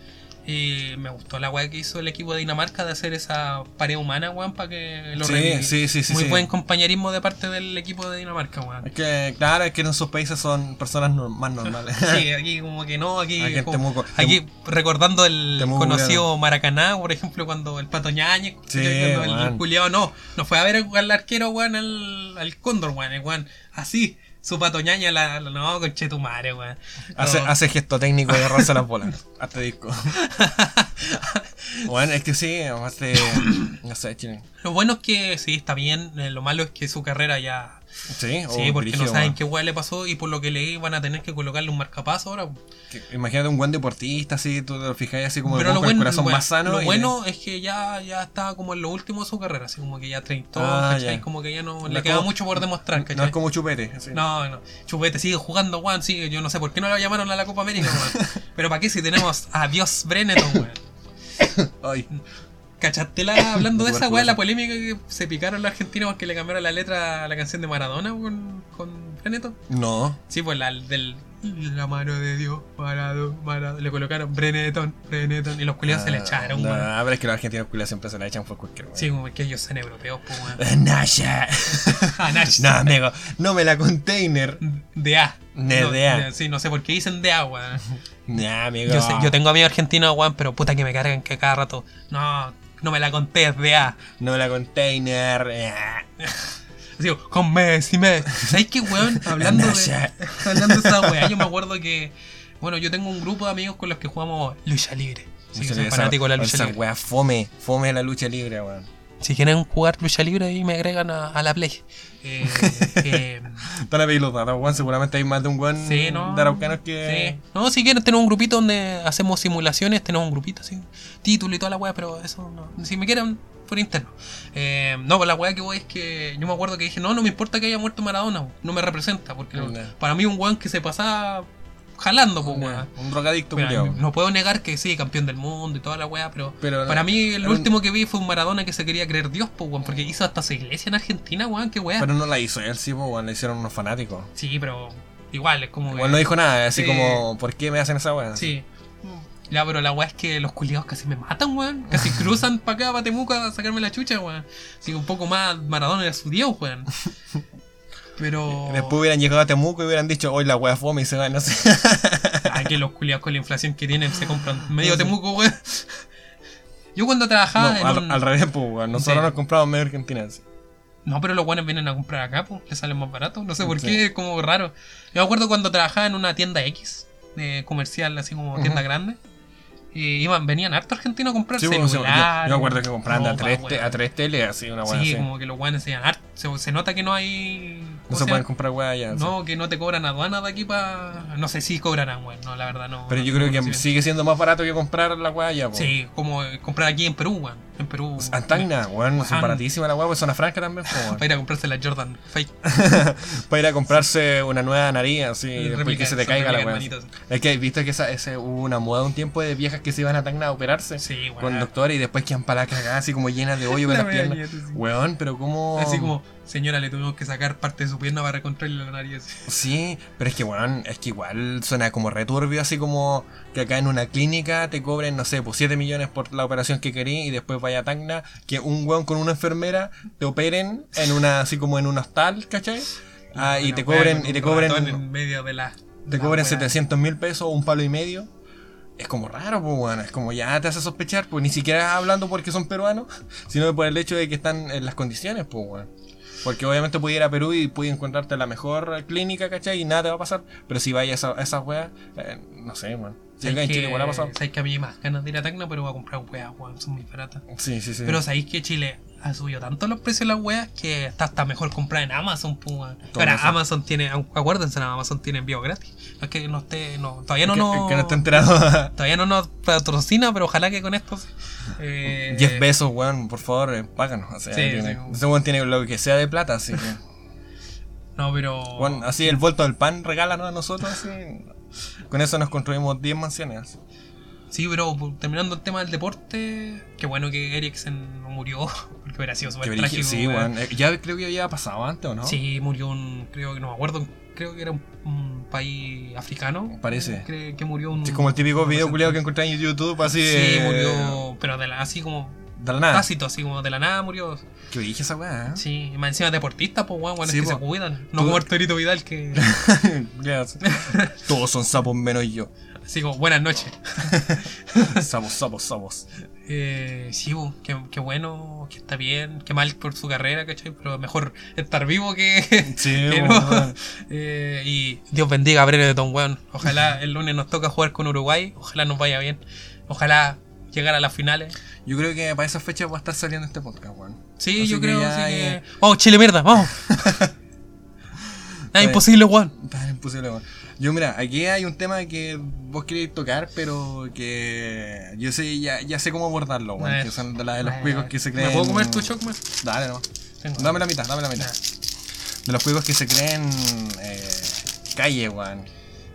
Y me gustó la weá que hizo el equipo de Dinamarca de hacer esa pared humana, weón, para que lo Sí, sí, sí, sí, Muy sí. buen compañerismo de parte del equipo de Dinamarca, weón. Es que, claro, es que en esos países son personas más normales. Sí, aquí como que no, aquí, Aquí en como- Temuco- aquí recordando el Temuco, conocido Maracaná, por ejemplo, cuando el Pato Ñañez, Sí, cuando el weón. culiao no, no fue a ver al arquero, weón, al, al Cóndor, weón, el weón, así, su Pato Ñañez, la, la- no, conche tu madre, weón. Hace, No. hace gesto técnico de agarrarse las bolas. Hasta disco. bueno, es que sí, hace. No sé. Lo bueno es que sí, está bien, eh, lo malo es que su carrera ya... Sí, Sí, oh, porque brígido, no saben qué weón le pasó y por lo que leí van a tener que colocarle un marcapaso ahora. Que- Imagínate un buen deportista así, tú te lo fijáis así como Pero lo con el corazón bueno, más sano. lo y- bueno es que ya, ya está como en lo último de su carrera, así como que ya 30, Ah. Como que ya no, No le queda como- mucho por demostrar, ¿cachai? No es como chupete. así. No, no. Chupete sigue jugando, weón. Sigue. Yo no sé por qué no lo llamaron a la Copa América, weón. Pero ¿para qué si tenemos a Dios Brenneton, weón? Ay, ¿Cachaste la, hablando de esa weón, la polémica que se picaron los argentinos porque le cambiaron la letra a la canción de Maradona con, con Brenneton? no. Sí, pues la del. La mano de Dios, Maradona, Maradona. Le colocaron Brenneton, Brenneton. Y los culiados se le echaron, no, pero es que los argentinos culiados siempre se la echan por cualquier weón. Sí, como que ellos son europeos, pues, weón. Nasha. Ah, Nash. no, amigo, no me la container. De A. Ne No, de A. Sí, no sé por qué dicen de A, weón. Nah, amigo. Yo, sé, yo tengo amigos argentinos, weón, pero puta que me cargan que cada rato. No, no me la conté, de A. No me la container. eh. Digo, con Messi, Messi. ¿Sabes qué, weón? Hablando de, hablando de esa weá, yo me acuerdo que. Bueno, yo tengo un grupo de amigos con los que jugamos lucha libre. Sí, que soy Esa- fanático de la lucha esa libre. wea fome. Fome la lucha libre, weón. Si quieren jugar lucha libre, ahí me agregan a, a la play. Eh, que- Están a pedir los datos. Seguramente hay más de un weón Sí, ¿no? de araucanos que. Sí. No, si quieren tener un grupito donde hacemos simulaciones, tenemos un grupito así, título y toda la weá, pero eso no. Si me quieren, por interno. Eh, no, pues la weá que voy es que yo me acuerdo que dije, no, no me importa que haya muerto Maradona, no me representa, porque No. para mí un weón que se pasaba jalando, pues, weón. Un drogadicto, culiao. no puedo negar que sí, campeón del mundo y toda la weá, pero, Pero- para mí el último que vi fue un Maradona que se quería creer Dios, pues, weón, porque hizo hasta su iglesia en Argentina, weón, qué weá. Pero no la hizo él, sí, pues, weón, la hicieron unos fanáticos. Sí, pero igual, es como que... Igual no dijo nada, así Sí. como, ¿por qué me hacen esa weá? Sí. Ya, pero la weá es que los culiados casi me matan, weón. Casi cruzan para acá, para Temuca, a sacarme la chucha, weón. Así que un poco más Maradona era su dios, weón. Pero... Después hubieran llegado a Temuco y hubieran dicho, hoy la weá fome y se va, no sé. Ay, que los culiados con la inflación que tienen se compran medio Temuco, weón. Yo cuando trabajaba No, en al, un- al revés, pues, weón. Nosotros Sí. nos compramos medio Argentina. sí. No, pero los guanes vienen a comprar acá, pues, les salen más barato. No sé por Sí. qué, es como raro. Yo me acuerdo cuando trabajaba en una tienda X, de comercial, así como tienda grande. Y iban, venían harto argentinos a comprar Sí, celular. yo, yo me acuerdo que compraban a tres, te- a tres teles, así, una weá Sí, así. como que los guanes se. Se, se nota que no hay. No ¿cómo se pueden comprar weá allá. No, que no te cobran aduana de aquí para. No sé si cobrarán, weón. No, la verdad no. Pero yo creo que sigue siendo más barato que comprar la weá allá. Sí, como eh, comprar aquí en Perú, weón. En Perú. Antagna, weón, son Weón. baratísimas la weá, pues son a franca también, pues. Para ir a comprarse la Jordan Fake. Para ir a comprarse una nueva nariz, así, y después que se te caiga la weá. Es que viste que esa, ese, hubo una moda un tiempo de viejas que se iban a Tacna a operarse Sí, con doctores y después quedan para la cagada, así como llenas de hoyo con La las piernas. sí. Weón, pero como. Así como, señora, le tuvimos que sacar parte de su pierna para reconstruirle la nariz. Sí, pero es que, weón, es que igual suena como returbio, así como que acá en una clínica te cobren, no sé, pues 7 millones por la operación que querí y después vaya a Tacna, que un weón con una enfermera te operen en una, así como en un hostal, ¿cachai? Ah, y te cobren, y te cobren, en medio de la. te la cobren wea. 700 mil pesos o un palo y medio. Es como raro, pues, weón. Es como ya te hace sospechar, pues ni siquiera hablando porque son peruanos, sino por el hecho de que están en las condiciones, pues, weón. Porque obviamente puedes ir a Perú y puedes encontrarte la mejor clínica, ¿cachai? Y nada te va a pasar. Pero si vayas a, esas weas, eh, no sé, weón. Si acá en Chile igual ha pasado. sabes que a mí hay más ganas de ir a Tacna, pero voy a comprar weas, weón. Son muy baratas. Sí, sí, sí. Pero sabéis que Chile ha subido tanto los precios de las weas que está hasta mejor comprar en Amazon, weón. Ahora. Amazon tiene, acuérdense, Amazon tiene envío gratis. No es que no esté, no, todavía no que, nos. que no esté enterado. Todavía no nos patrocina, pero ojalá que con esto. Eh, 10 pesos, weón, por favor, eh, páganos. O sea, Sí, tiene- sí. ese weón tiene lo que sea de plata, así que. No, pero. Weón, así el vuelto del pan, regálanos a nosotros, así. Con eso nos construimos 10 mansiones. Sí, pero terminando el tema del deporte, qué bueno que Eriksen no murió, porque hubiera sido súper trágico. sí, weón. Eh, Ya creo que había pasado antes, ¿o no? Sí, murió un. Creo que no me acuerdo. Creo que era un, un país africano. Parece. Creo que murió un. Sí, es como el típico video culiado que encontré en YouTube, así. Sí, eh, murió. Pero de la, así como. De la nada. Tácito, así como de la nada murió. Que dije esa weá, ¿eh? Sí, y más encima deportista, pues weón, Sí, es que po. se cuidan. No como Arturito Vidal, que. Todos son sapos menos yo. así como, buenas noches. Sapos, sapos, sapos. Eh, sí, qué, qué bueno, que está bien, qué mal por su carrera, ¿cachai? Pero mejor estar vivo que, Sí, que no. Eh, y Dios bendiga a Brereton, weón. Ojalá el lunes nos toca jugar con Uruguay, ojalá nos vaya bien. Ojalá llegar a las finales. Yo creo que para esa fecha va a estar saliendo este podcast, weón. Sí, Así yo creo así que... eh, Vamos, Chile, mierda, vamos. Es imposible, weón. Tan imposible, weón. Yo, mira, aquí hay un tema que vos queréis tocar, pero que yo sé, ya, ya sé cómo abordarlo, weón. ver. Que son de, la de los Eh, juegos que se creen. ¿Me puedo comer tu choc, man? Dale, no. Tengo. Dame la mitad, dame la mitad. Ya. De los juegos que se creen eh, calle, weón.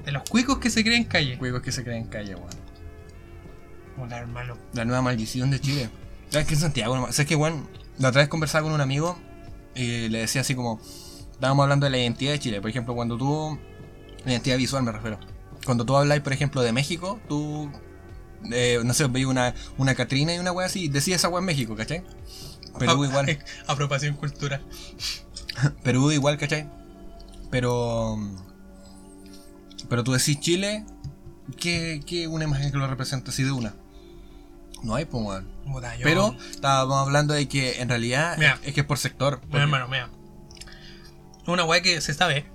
De los cuicos que se creen calle. Juegos que se creen calle, weón. Hermano. La nueva maldición de Chile. ¿Sabes qué en Santiago? nomás? ¿Sabes que, weón? La otra vez conversaba con un amigo y le decía así como. Estábamos hablando de la identidad de Chile. Por ejemplo, cuando tú. La identidad visual me refiero. Cuando tú habláis, por ejemplo, de México, tú. eh, no sé, veis una, una Catrina y una wea así, decís esa wea en México, ¿cachai? Perú igual. Apropiación cultural. Perú igual, ¿cachai? Pero. Pero tú decís Chile, ¿qué, qué una imagen que lo representa así de una? No hay, pues, weón. Puta, yo- Pero estábamos hablando de que en realidad Mira. es, es que es por sector. Porque- hermano, mira. Una weá que se sabe.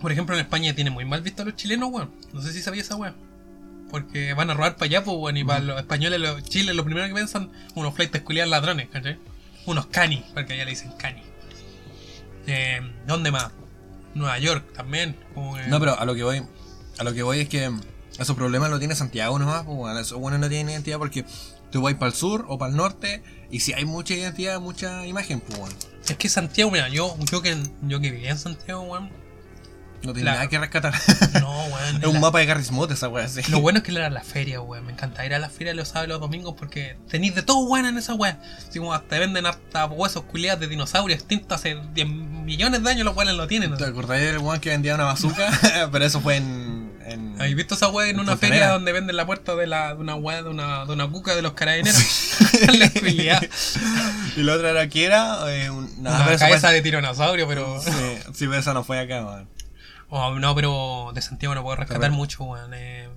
Por ejemplo, en España tiene muy mal visto a los chilenos, weón. No sé si sabía esa weá. Porque van a robar para allá, pues, weón. Y para los españoles, los chiles, lo primero que piensan, unos flights culiados ladrones, ¿cachai? Unos cani, porque allá le dicen cani. Eh, ¿Dónde más? Nueva York también. como que- No, pero a lo que voy, a lo que voy es que esos problemas lo tiene Santiago nomás, pues bueno, esos buenos no tienen identidad porque tú vas para el sur o para el norte y si hay mucha identidad, mucha imagen, pues bueno, Es que Santiago, mira, yo, yo, que, yo que vivía en Santiago, weón. no tiene La- nada que rescatar. No, weón. Es un la- mapa de Garry's Mod esa weá, sí. Lo bueno es que era la feria, weón. Me encanta ir a la feria los sábados y los domingos porque tenéis de todo weón en esa weá. Así como hasta venden hasta huesos culiados de dinosaurios extintos hace 10 millones de años, los weones lo tienen. ¿no? ¿Te acordás del weón que vendía una bazooka? Pero eso fue en. En... ¿Habéis visto esa weá en una Fontanera. feria donde venden la puerta de, la, de una weá de una, de una cuca de los carabineros? la culiá. Y la otra era que era. Eh, Una cabeza de tiranosaurio, pero. Sí, sí, pero eso no fue acá, weón. Oh, no, pero de Santiago no puedo rescatar Pero- mucho, weón. eh,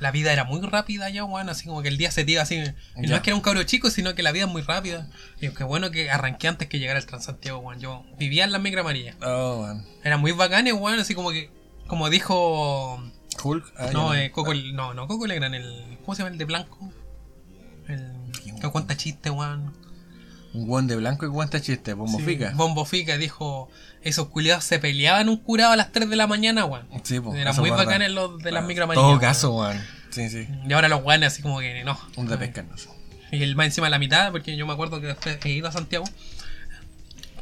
la vida era muy rápida ya, weón. Así como que el día se te iba así. Y no es que era un cabro chico, sino que la vida es muy rápida. Y qué bueno que arranqué antes que llegara el Transantiago, weón. Yo vivía en la migra amarilla. Oh, weón. Era muy bacán, weón. Así como que. Como dijo. Hulk. Ah, No, eh, Coco. No, no, Coco Legrand. El, ¿Cómo se llama el de blanco? El. Que cuenta chiste, weón. Un weón de blanco y cuenta chiste, bombo Sí, fica. Bombo Fica dijo. Esos culiados se peleaban un curado a las 3 de la mañana, weón. Sí, po, Eran muy verdad. bacanes los de las En micro amarillas. todo caso, weón. Sí, sí. Y ahora los guanes así como que no. Un de pesca, no sé. Y el más encima de la mitad, porque yo me acuerdo que después he ido a Santiago.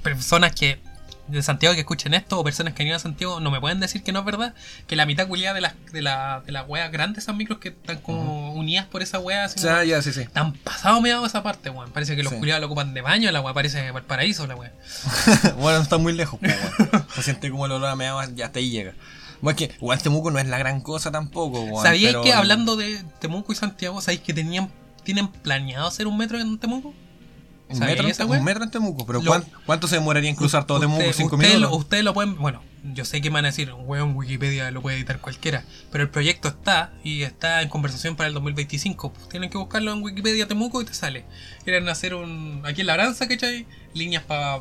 Personas que de Santiago que escuchen esto o personas que han ido a Santiago no me pueden decir que no es verdad. Que la mitad culiada de las de la, de las weas grandes, esas micros que están como unidas por esa wea. Así como- ya, sí, sí. Están pasado meado esa parte, weón. Parece que los Sí. culiados lo ocupan de baño, la wea parece paraíso, la wea. bueno, no está muy lejos, po, weón. Se siente como el olor a meado, ya hasta ahí llega. Bueno, es que igual Temuco no es la gran cosa tampoco, weón. ¿Sabíais pero- que hablando de Temuco y Santiago, sabéis que tenían tienen planeado hacer un metro en Temuco? Un ¿Sabíais metro, esa un metro en Temuco, pero Lo- ¿cuán- ¿cuánto se demoraría en cruzar todo Temuco? Usted- ¿Cinco ustedes minutos? Lo, ustedes lo pueden. Bueno, yo sé que me van a decir, weón, Wikipedia lo puede editar cualquiera. Pero el proyecto está y está en conversación para el 2025. Pues tienen que buscarlo en Wikipedia Temuco y te sale. Quieren hacer un. Aquí en Labranza, ¿cachai? Líneas para.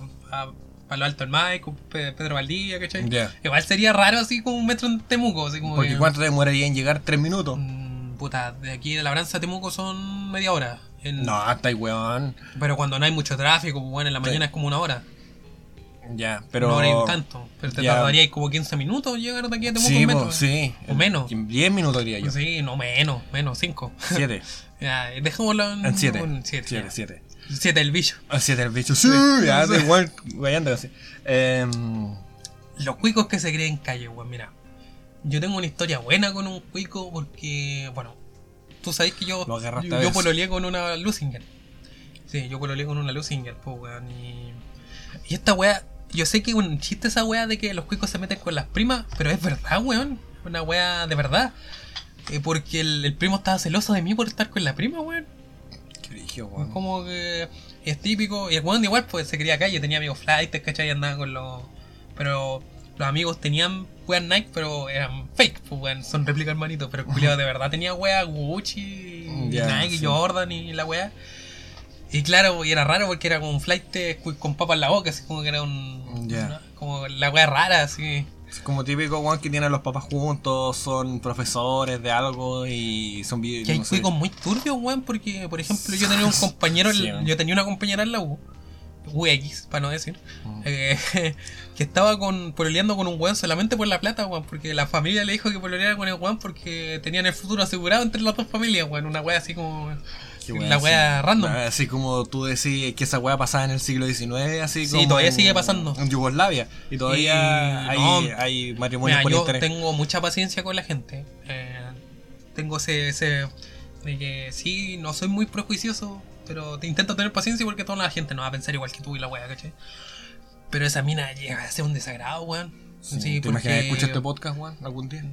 Pa, lo alto el Maico, Pe- Pedro Valdía, ¿cachai? Ya. Igual sería raro así como un metro en Temuco. Así como Porque que- ¿cuánto te demoraría en llegar? ¿Tres minutos? Mm, Puta, de aquí de Labranza a Temuco son media hora. En- No, hasta ahí, weón. Pero cuando no hay mucho tráfico, pues bueno, en la Sí. mañana es como una hora. Ya, pero. Una hora tanto. Pero te Ya. tardaría como 15 minutos llegar de aquí a Temuco Sí, po, metro. sí. O menos. Diez minutos diría yo. Sí, no menos, menos, 5. Siete. ya, dejémoslo en En siete. 7. Siete, siete. 7 el bicho. Ah, siete el bicho. Sí, ya, da igual, guayando así. Em, Los cuicos que se creen calle, weón, mira. Yo tengo una historia buena con un cuico porque, bueno, tú sabes que yo, yo, yo pololeé con una Lusinger. Sí, yo pololeé con una Lusinger, pues, weón. Y, y esta weá, yo sé que es un chiste esa weá de que los cuicos se meten con las primas, pero es verdad, weón. Una weá de verdad. Eh, porque el, el primo estaba celoso de mí por estar con la prima, weón. qué brillo, weón. Como que es típico. Y el weón igual pues se quería calle, tenía amigos flights, ¿cachai? Y andaba con los. Pero los amigos tenían weas Nike, pero eran fake, pues weón, son réplica hermanito. Pero el culiao de verdad tenía weas Gucci, Ya, Nike, sí. Jordan y la wea. Y claro, y era raro porque era como un flight con papa en la boca, así como que era un. Ya. una- como la wea rara, así. Es como típico weón que tiene a los papás juntos, son profesores de algo y son vi- Que hay no sé. muy turbios, weón, porque, por ejemplo, yo tenía un compañero, Sí, yo tenía una compañera en la U, UX, para no decir, Mm. eh, que estaba con, pololeando con un weón solamente por la plata, weón, porque la familia le dijo que pololeara con el weón porque tenían el futuro asegurado entre las dos familias, weón, una wea así como la así. wea random. Así como tú decís que esa wea pasaba en el siglo XIX, así Sí, como. todavía en- sigue pasando. En Yugoslavia. Y todavía Y- hay, no. hay matrimonios Mira, por yo internet. tengo mucha paciencia con la gente. eh, tengo ese, ese de que sí, no soy muy prejuicioso, pero te intento tener paciencia porque toda la gente no va a pensar igual que tú y la wea, ¿cachai? Pero esa mina llega a ser un desagrado, weón. Sí, Sí, ¿Te imaginas porque- escuchar este podcast, weón, algún día?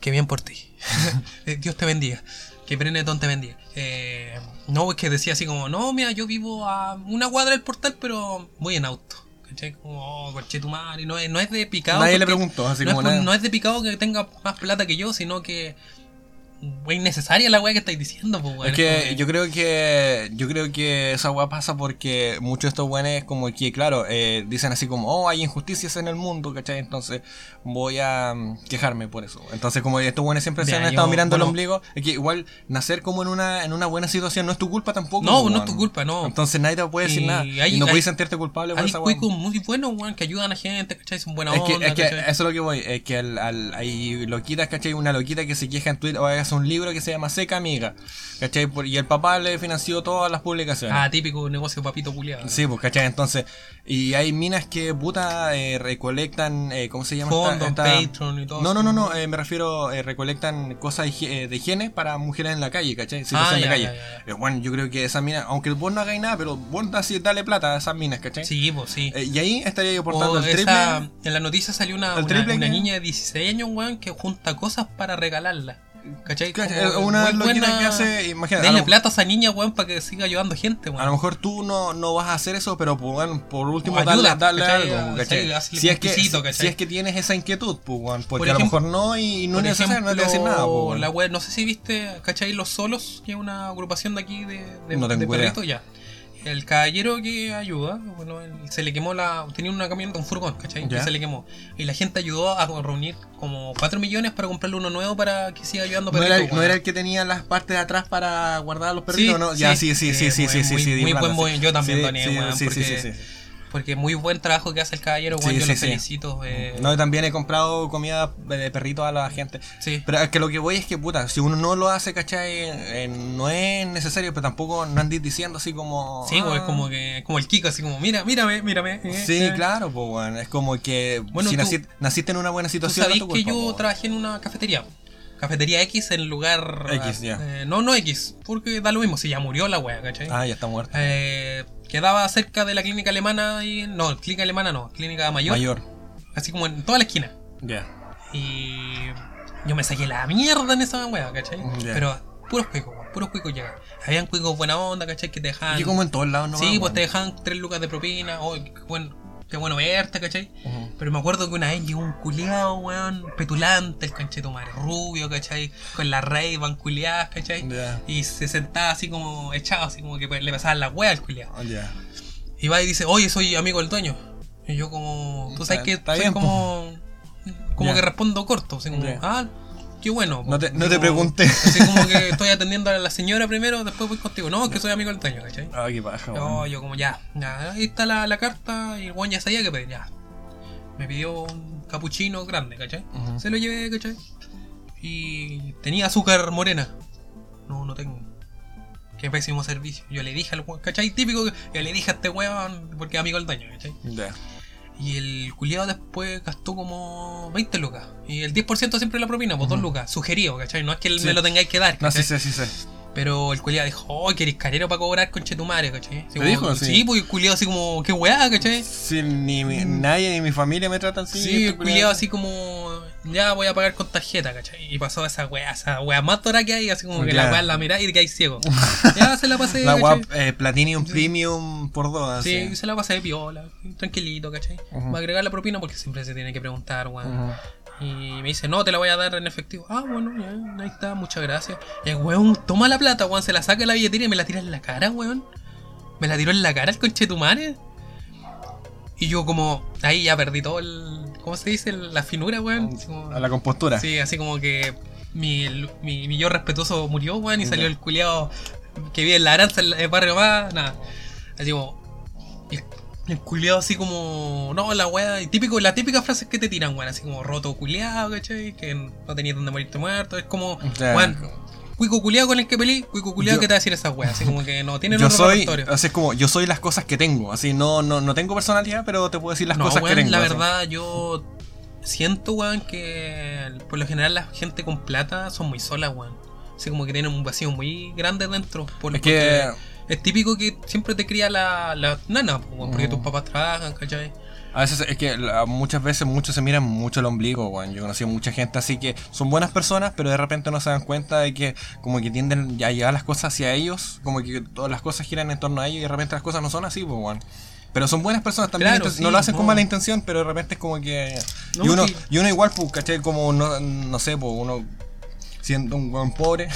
Qué bien por ti. Eh, Dios te bendiga. Que Brenetón te bendiga. Eh, no, es que decía así como, no, mira, yo vivo a una cuadra del portal, pero voy en auto. ¿Cachai? Como, oh, coche tu madre. No es, no es de picado. Nadie le preguntó, así no, como es, nada. no es de picado que tenga más plata que yo, sino que es innecesaria la weá que estáis diciendo, pues, weón. Es que yo creo que yo creo que esa weá pasa porque muchos de estos weones como que claro eh, dicen así como oh hay injusticias en el mundo ¿cachai? entonces voy a mm, quejarme por eso entonces como estos weones siempre se han estado mirando el bueno. ombligo es que igual nacer como en una en una buena situación no es tu culpa tampoco No, weón. no es tu culpa, no. entonces nadie te puede decir Y nada hay- y no puedes sentirte culpable por Hay esa weá muy buenos, weón, que ayudan a gente, ¿cachai? Son buena es que, onda, es que eso es lo que voy, es que al, al- hay loquitas, ¿cachai? Una loquita que se queja en Twitter, o hace un libro que se llama Seca Amiga. ¿Cachai? Y el papá le financió todas las publicaciones. Ah, típico negocio papito culiado. Sí, pues, ¿cachai? Entonces, y hay minas que, puta, eh, recolectan, eh, ¿cómo se llama? Fondos, esta- Patreon y todo No, no, no, no, eh, me refiero, eh, recolectan cosas de, higi- de higiene para mujeres en la calle, ¿cachai? Situación Ah, de ya, calle. ya, bueno, yo creo que esas minas, aunque vos no hagáis nada, pero así, dale plata a esas minas, ¿cachai? Sí, pues sí. Y ahí estaría yo portando O el triple. esa- en la noticia salió una, el una, una niña de 16 años, weón, que junta cosas para regalarlas. ¿Cachai? ¿cachai? Como Una muy buena- que hace, imagínate, Denle plata a esa niña, weón, para que siga ayudando gente, A lo weón. mejor tú no, no vas a hacer eso, pero pues, bueno, por último O ayuda, darle ¿cachai? algo, ¿cachai? Sí, hazle Si, es que, si- ¿cachai? es que tienes esa inquietud, pues, bueno, porque Por a lo ejemplo- mejor no y no es necesario, no a decir nada. Pues, la no sé si viste, ¿cachai? Los Solos, que es una agrupación de aquí de, de, No de perritos, ya. El caballero que ayuda, bueno, él- se le quemó la. Tenía una camioneta, un furgón, ¿cachai? Ya. Que se le quemó. Y la gente ayudó a reunir como 4 millones para comprarle uno nuevo para que siga ayudando ¿No era, no weón. era el que tenía las partes de atrás para guardar a los perritos? ¿no? Ya, sí, sí, sí, sí, muy- sí, sí, muy- sí, Muy plata, buen sí. Yo también Sí, doné, sí, sí, sí, sí, sí. Porque muy buen trabajo que hace el caballero, weón. Sí, yo sí, lo sí. felicito. eh, No, también he comprado comida de perrito a la gente. sí. Pero es que lo que voy es que, puta, si uno no lo hace, ¿cachai? Eh, no es necesario, pero tampoco no andes diciendo así como... Sí, pues, ah. es como que como el Kiko, así como, mira, mírame, mírame. eh, Sí, claro, pues, bueno, es como que Bueno, si tú- naci- naciste en una buena Tú situación... sabés tu que culpa, yo po, trabajé en una cafetería. Cafetería X en lugar. X, ya. eh, no, no X, porque da lo mismo, si ya murió la wea, ¿cachai? Ah, ya está muerto. Eh, quedaba cerca de la clínica alemana y. No, clínica alemana no, clínica mayor. Mayor. Así como en toda la esquina. Ya. Y. Yo me saqué la mierda en esa wea, ¿cachai? Ya. Pero puros cuicos, puros cuicos llegan. Habían cuicos buena onda, ¿cachai? Que te dejaban. Y como en todos lados, ¿no? sí, pues te dejaban tres lucas de propina. Oh, qué, buen- qué bueno verte, ¿cachai? Pero me acuerdo que una vez llegó un culiao, weón, petulante, el concheto madre, rubio, ¿cachai? Con la rey van culiadas, ¿cachai? Y se sentaba así como echado, así como que le pasaban la wea al culiao. Oh. Y va y dice, oye, soy amigo del dueño. Y yo como, tú sabes que soy como, como que respondo corto, así como, ah, qué bueno. No te- no te pregunté. Así como que estoy atendiendo a la señora primero, después voy contigo. No, es que soy amigo del dueño, ¿cachai? Ah, qué paja, No, yo como ya, ya, ahí está la, la carta y el guan ya sabía que pedir, ya. Me pidió un capuchino grande, ¿cachai? Se lo llevé, ¿cachai? Y tenía azúcar morena. No, no tengo. Qué pésimo servicio. Yo le dije al weón, ¿cachai? Típico que yo le dije a este weón porque es amigo del dueño, ¿cachai? Ya. Y el culiado después gastó como 20 lucas. Y el 10% siempre la propina, pues 2 lucas. Sugerido, ¿cachai? No es que Sí. me lo tengáis que dar, No, sí, sí, sí, sí. Pero el culiado dijo, oh, que eres carero para cobrar con chetumare, ¿cachai? Así ¿Te como- dijo? Sí. Sí, pues el culiado así como, qué weá, ¿cachai? Sí, ni mi- nadie ni mi familia me tratan así. Sí, este el culiado así como, ya voy a pagar con tarjeta, ¿cachai? Y pasó esa weá, esa weá más tora que hay, así como que la weá la mirá y que hay ciego. ya se la pasé, La guap, eh, Platinum Premium por dos, Sí, así. se la pasé de piola, tranquilito, ¿cachai? Ujú. Va a agregar la propina porque siempre se tiene que preguntar, weón. Y me dice, no, te la voy a dar en efectivo. Ah, bueno, ya, ahí está, muchas gracias. Y el weón toma la plata, weón, se la saca de la billetera y me la tira en la cara, weón. Me la tiró en la cara el conchetumare. Y yo como, ahí ya perdí todo el, ¿cómo se dice? La finura, weón. Como- A la compostura. Sí, así como que mi, mi, mi yo respetuoso murió, weón, y salió el culiado que vive en la aranza, en el barrio más, nada. Así como. El, el culiado así como. No, la weá. y Típico, la típica frase que te tiran, weón. Así como roto culiado, ¿cachai? Que no tenías donde morirte muerto. Es como. Weón. Cuico culiado con el que peleé, cuico culiado que te va a decir esa weá. Así como que no tiene Yo otro soy, repertorio. así es como, yo soy las cosas que tengo, así no, no, no tengo personalidad, pero te puedo decir las no, cosas weón, que tengo. la así. verdad, yo siento, weón, que por lo general la gente con plata son muy solas, weón. Así como que tienen un vacío muy grande dentro. Por, Es que- es típico que siempre te cría la, la nana, porque Mm. tus papás trabajan, ¿cachai? A veces es que muchas veces muchos se miran mucho el ombligo, weón. Yo conocí a mucha gente así que son buenas personas, pero de repente no se dan cuenta de que como que tienden a llevar las cosas hacia ellos, como que todas las cosas giran en torno a ellos y de repente las cosas no son así, pues, weón. Pero son buenas personas también, Claro, sí, no lo hacen con mala intención, pero de repente es como que... No, y, uno, sí. y uno igual, pues, ¿cachai? Como, no, no sé, pues, uno siendo un buen pobre,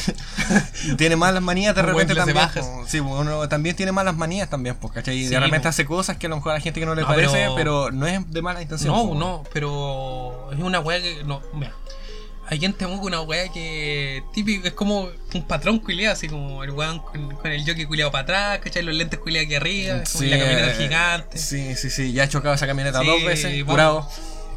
tiene malas manías de Un repente también. bajas. pues, sí, uno también tiene malas manías también, pues, ¿cachai? Y Sí, de repente hace cosas que a lo mejor a la gente que no le No, parece, pero- pero... no es de mala intención. No, pues, no, pero es una weá que. No, mira. Hay gente muy una weá que típico, es como un patrón culiado, así como el weón con, con el jockey culiado para atrás, ¿cachai? Los lentes culiados aquí arriba, como Sí, la camioneta eh, gigante. Sí, sí, sí. Ya he chocado esa camioneta Sí, dos veces, bueno.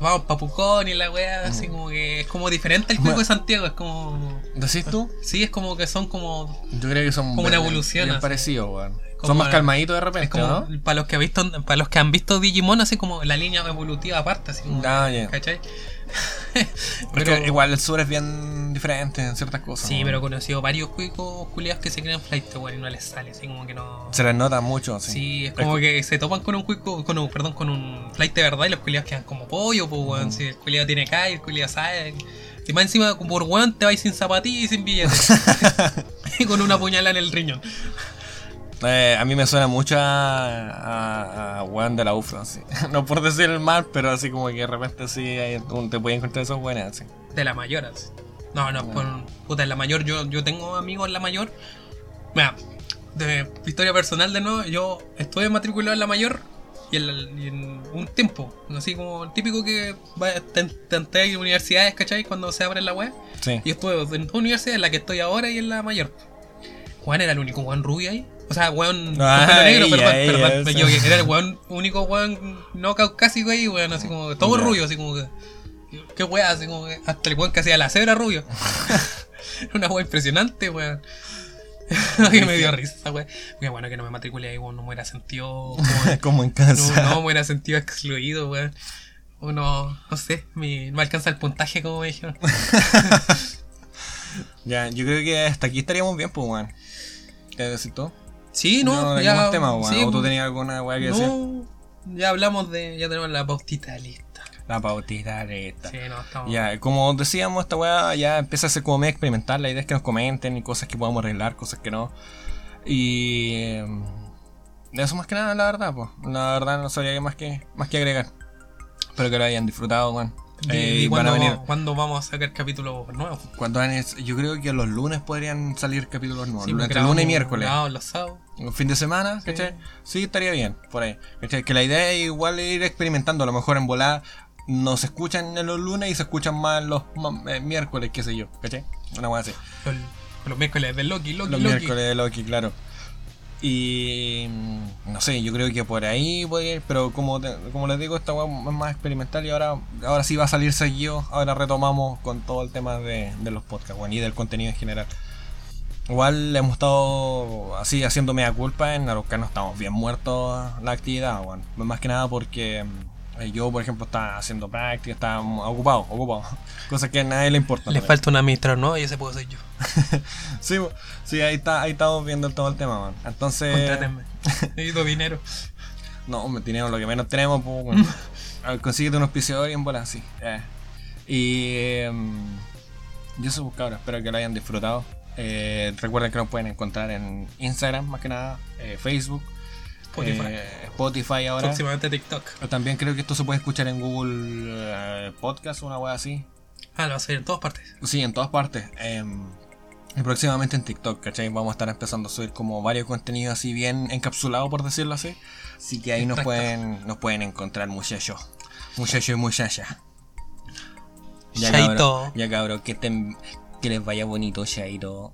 Vamos pa' Pucón y la weá, así como que es como diferente al cuico de Santiago, es como. ¿Decís tú? Sí, es como que son como. Yo creo que son Como una evolución, bien así. parecidos, weón. Son más calmaditos de Es repente, como ¿no? para los que han visto, para los que han visto Digimon, así como la línea evolutiva aparte, así como. Ah, ya. ¿Cachai? Porque igual el sur es bien diferente en ciertas cosas. Sí, ¿no? pero he conocido varios cuicos culiados que se creen flight, y no les sale, así como que no. Se les nota mucho, sí. Sí, es como que se topan con un cuico, con un, perdón, con un flight de verdad y los culiados quedan como pollo, pues weón. Si el culiado tiene y el culiado sabe. Y más encima, por weón, te vais sin zapatillas y sin billetes. y con una puñalada en el riñón. Eh, a mí me suena mucho a, a, a weón de la UFRO, así. No por decir el mal, pero así como que de repente sí hay- te puedes encontrar esos buenos, así. De la mayor, así. No, no, con, puta, en la mayor, yo, yo tengo amigos en la mayor. Mira, de historia personal de nuevo, yo estuve matriculado en la mayor y en, y en un tiempo, así como el típico que va, en universidades, ¿cachai? Cuando se abre la web. Sí. Y estuve en dos universidades, en la que estoy ahora y en la mayor. Juan era el único Juan rubio ahí. O sea, weón pelo negro, me esa. equivoqué. Era el weón, único weón no caucásico ahí, weón, así como todo rubio, así como que. Qué weá, así como que hasta el weón que hacía la cebra rubio. Una weá impresionante, weón. que me dio risa esa weá. Qué bueno que no me matriculé ahí, weón, no me hubiera sentido. como- como en no, casa. no, me hubiera sentido excluido, weón. Uno, no sé, mi, no alcanza el puntaje como me dijeron. Ya, yo creo que hasta aquí estaríamos bien, pues, weón. ¿Qué decir tú? Sí, no, no ya. tema, weón. sí, ¿O tú tenías alguna weá que decir? no, ya hablamos de. Ya tenemos la pautita lista. La pautita de esta. Sí, no, estamos. Ya, como decíamos, esta weá ya empieza a ser como medio experimental. La idea es que nos comenten y cosas que podamos arreglar, cosas que no. Y. eh, eso más que nada, la verdad, pues. La verdad no sabría qué más que, más que agregar. Espero que lo hayan disfrutado, weón. ¿Y, Eh, y cuándo, venir. cuándo vamos a sacar capítulos nuevos? Cuando yo creo que los lunes podrían salir capítulos nuevos. Sí, entre grabamos- lunes y miércoles. grabamos los sábados. Un fin de semana, Sí. ¿cachai? Sí, estaría bien, por ahí. ¿cachai? Que la idea es igual ir experimentando. A lo mejor en volada no se escuchan en los lunes y se escuchan más los eh, miércoles, qué sé yo, ¿cachai? Una cosa así. Los, los miércoles de Loki, Loki, Los Loki. miércoles de Loki, claro. Y mm, no sé, yo creo que por ahí puede ir, pero como, como les digo, esta weá es más experimental y ahora, ahora sí va a salir seguido. Ahora retomamos con todo el tema de, los podcasts y del contenido en general. Igual hemos estado así haciendo media culpa en Araucano, estamos bien muertos la actividad. Más que nada porque mm, yo, por ejemplo, estaba haciendo práctica, estaba ocupado, ocupado. Cosas que a nadie le importa. Le falta un administrador, ¿no? Y ese puedo ser yo. Sí, sí, ahí está, ahí estamos viendo todo el tema, man. Entonces. Contrátenme. Necesito dinero. No, hombre, dinero lo que menos tenemos, pues, bueno. A ver, consíguete un auspiciador y en bola, sí. Eh. Y. em, yo soy buscador, espero que lo hayan disfrutado. Eh, recuerden que nos pueden encontrar en Instagram, más que nada, eh, Facebook, Spotify. eh, Spotify ahora. Próximamente TikTok. También creo que esto se puede escuchar en Google eh, Podcast o una wea así. Ah, lo va a salir en todas partes. Sí, en todas partes. em, y próximamente en TikTok, ¿cachai? Vamos a estar empezando a subir como varios contenidos así bien encapsulados, por decirlo así. Así que ahí nos pueden, nos pueden encontrar muchachos. Muchachos y muchachas. Chaito. cabrón, ya cabrón, que, estén- que les vaya bonito, Chaito.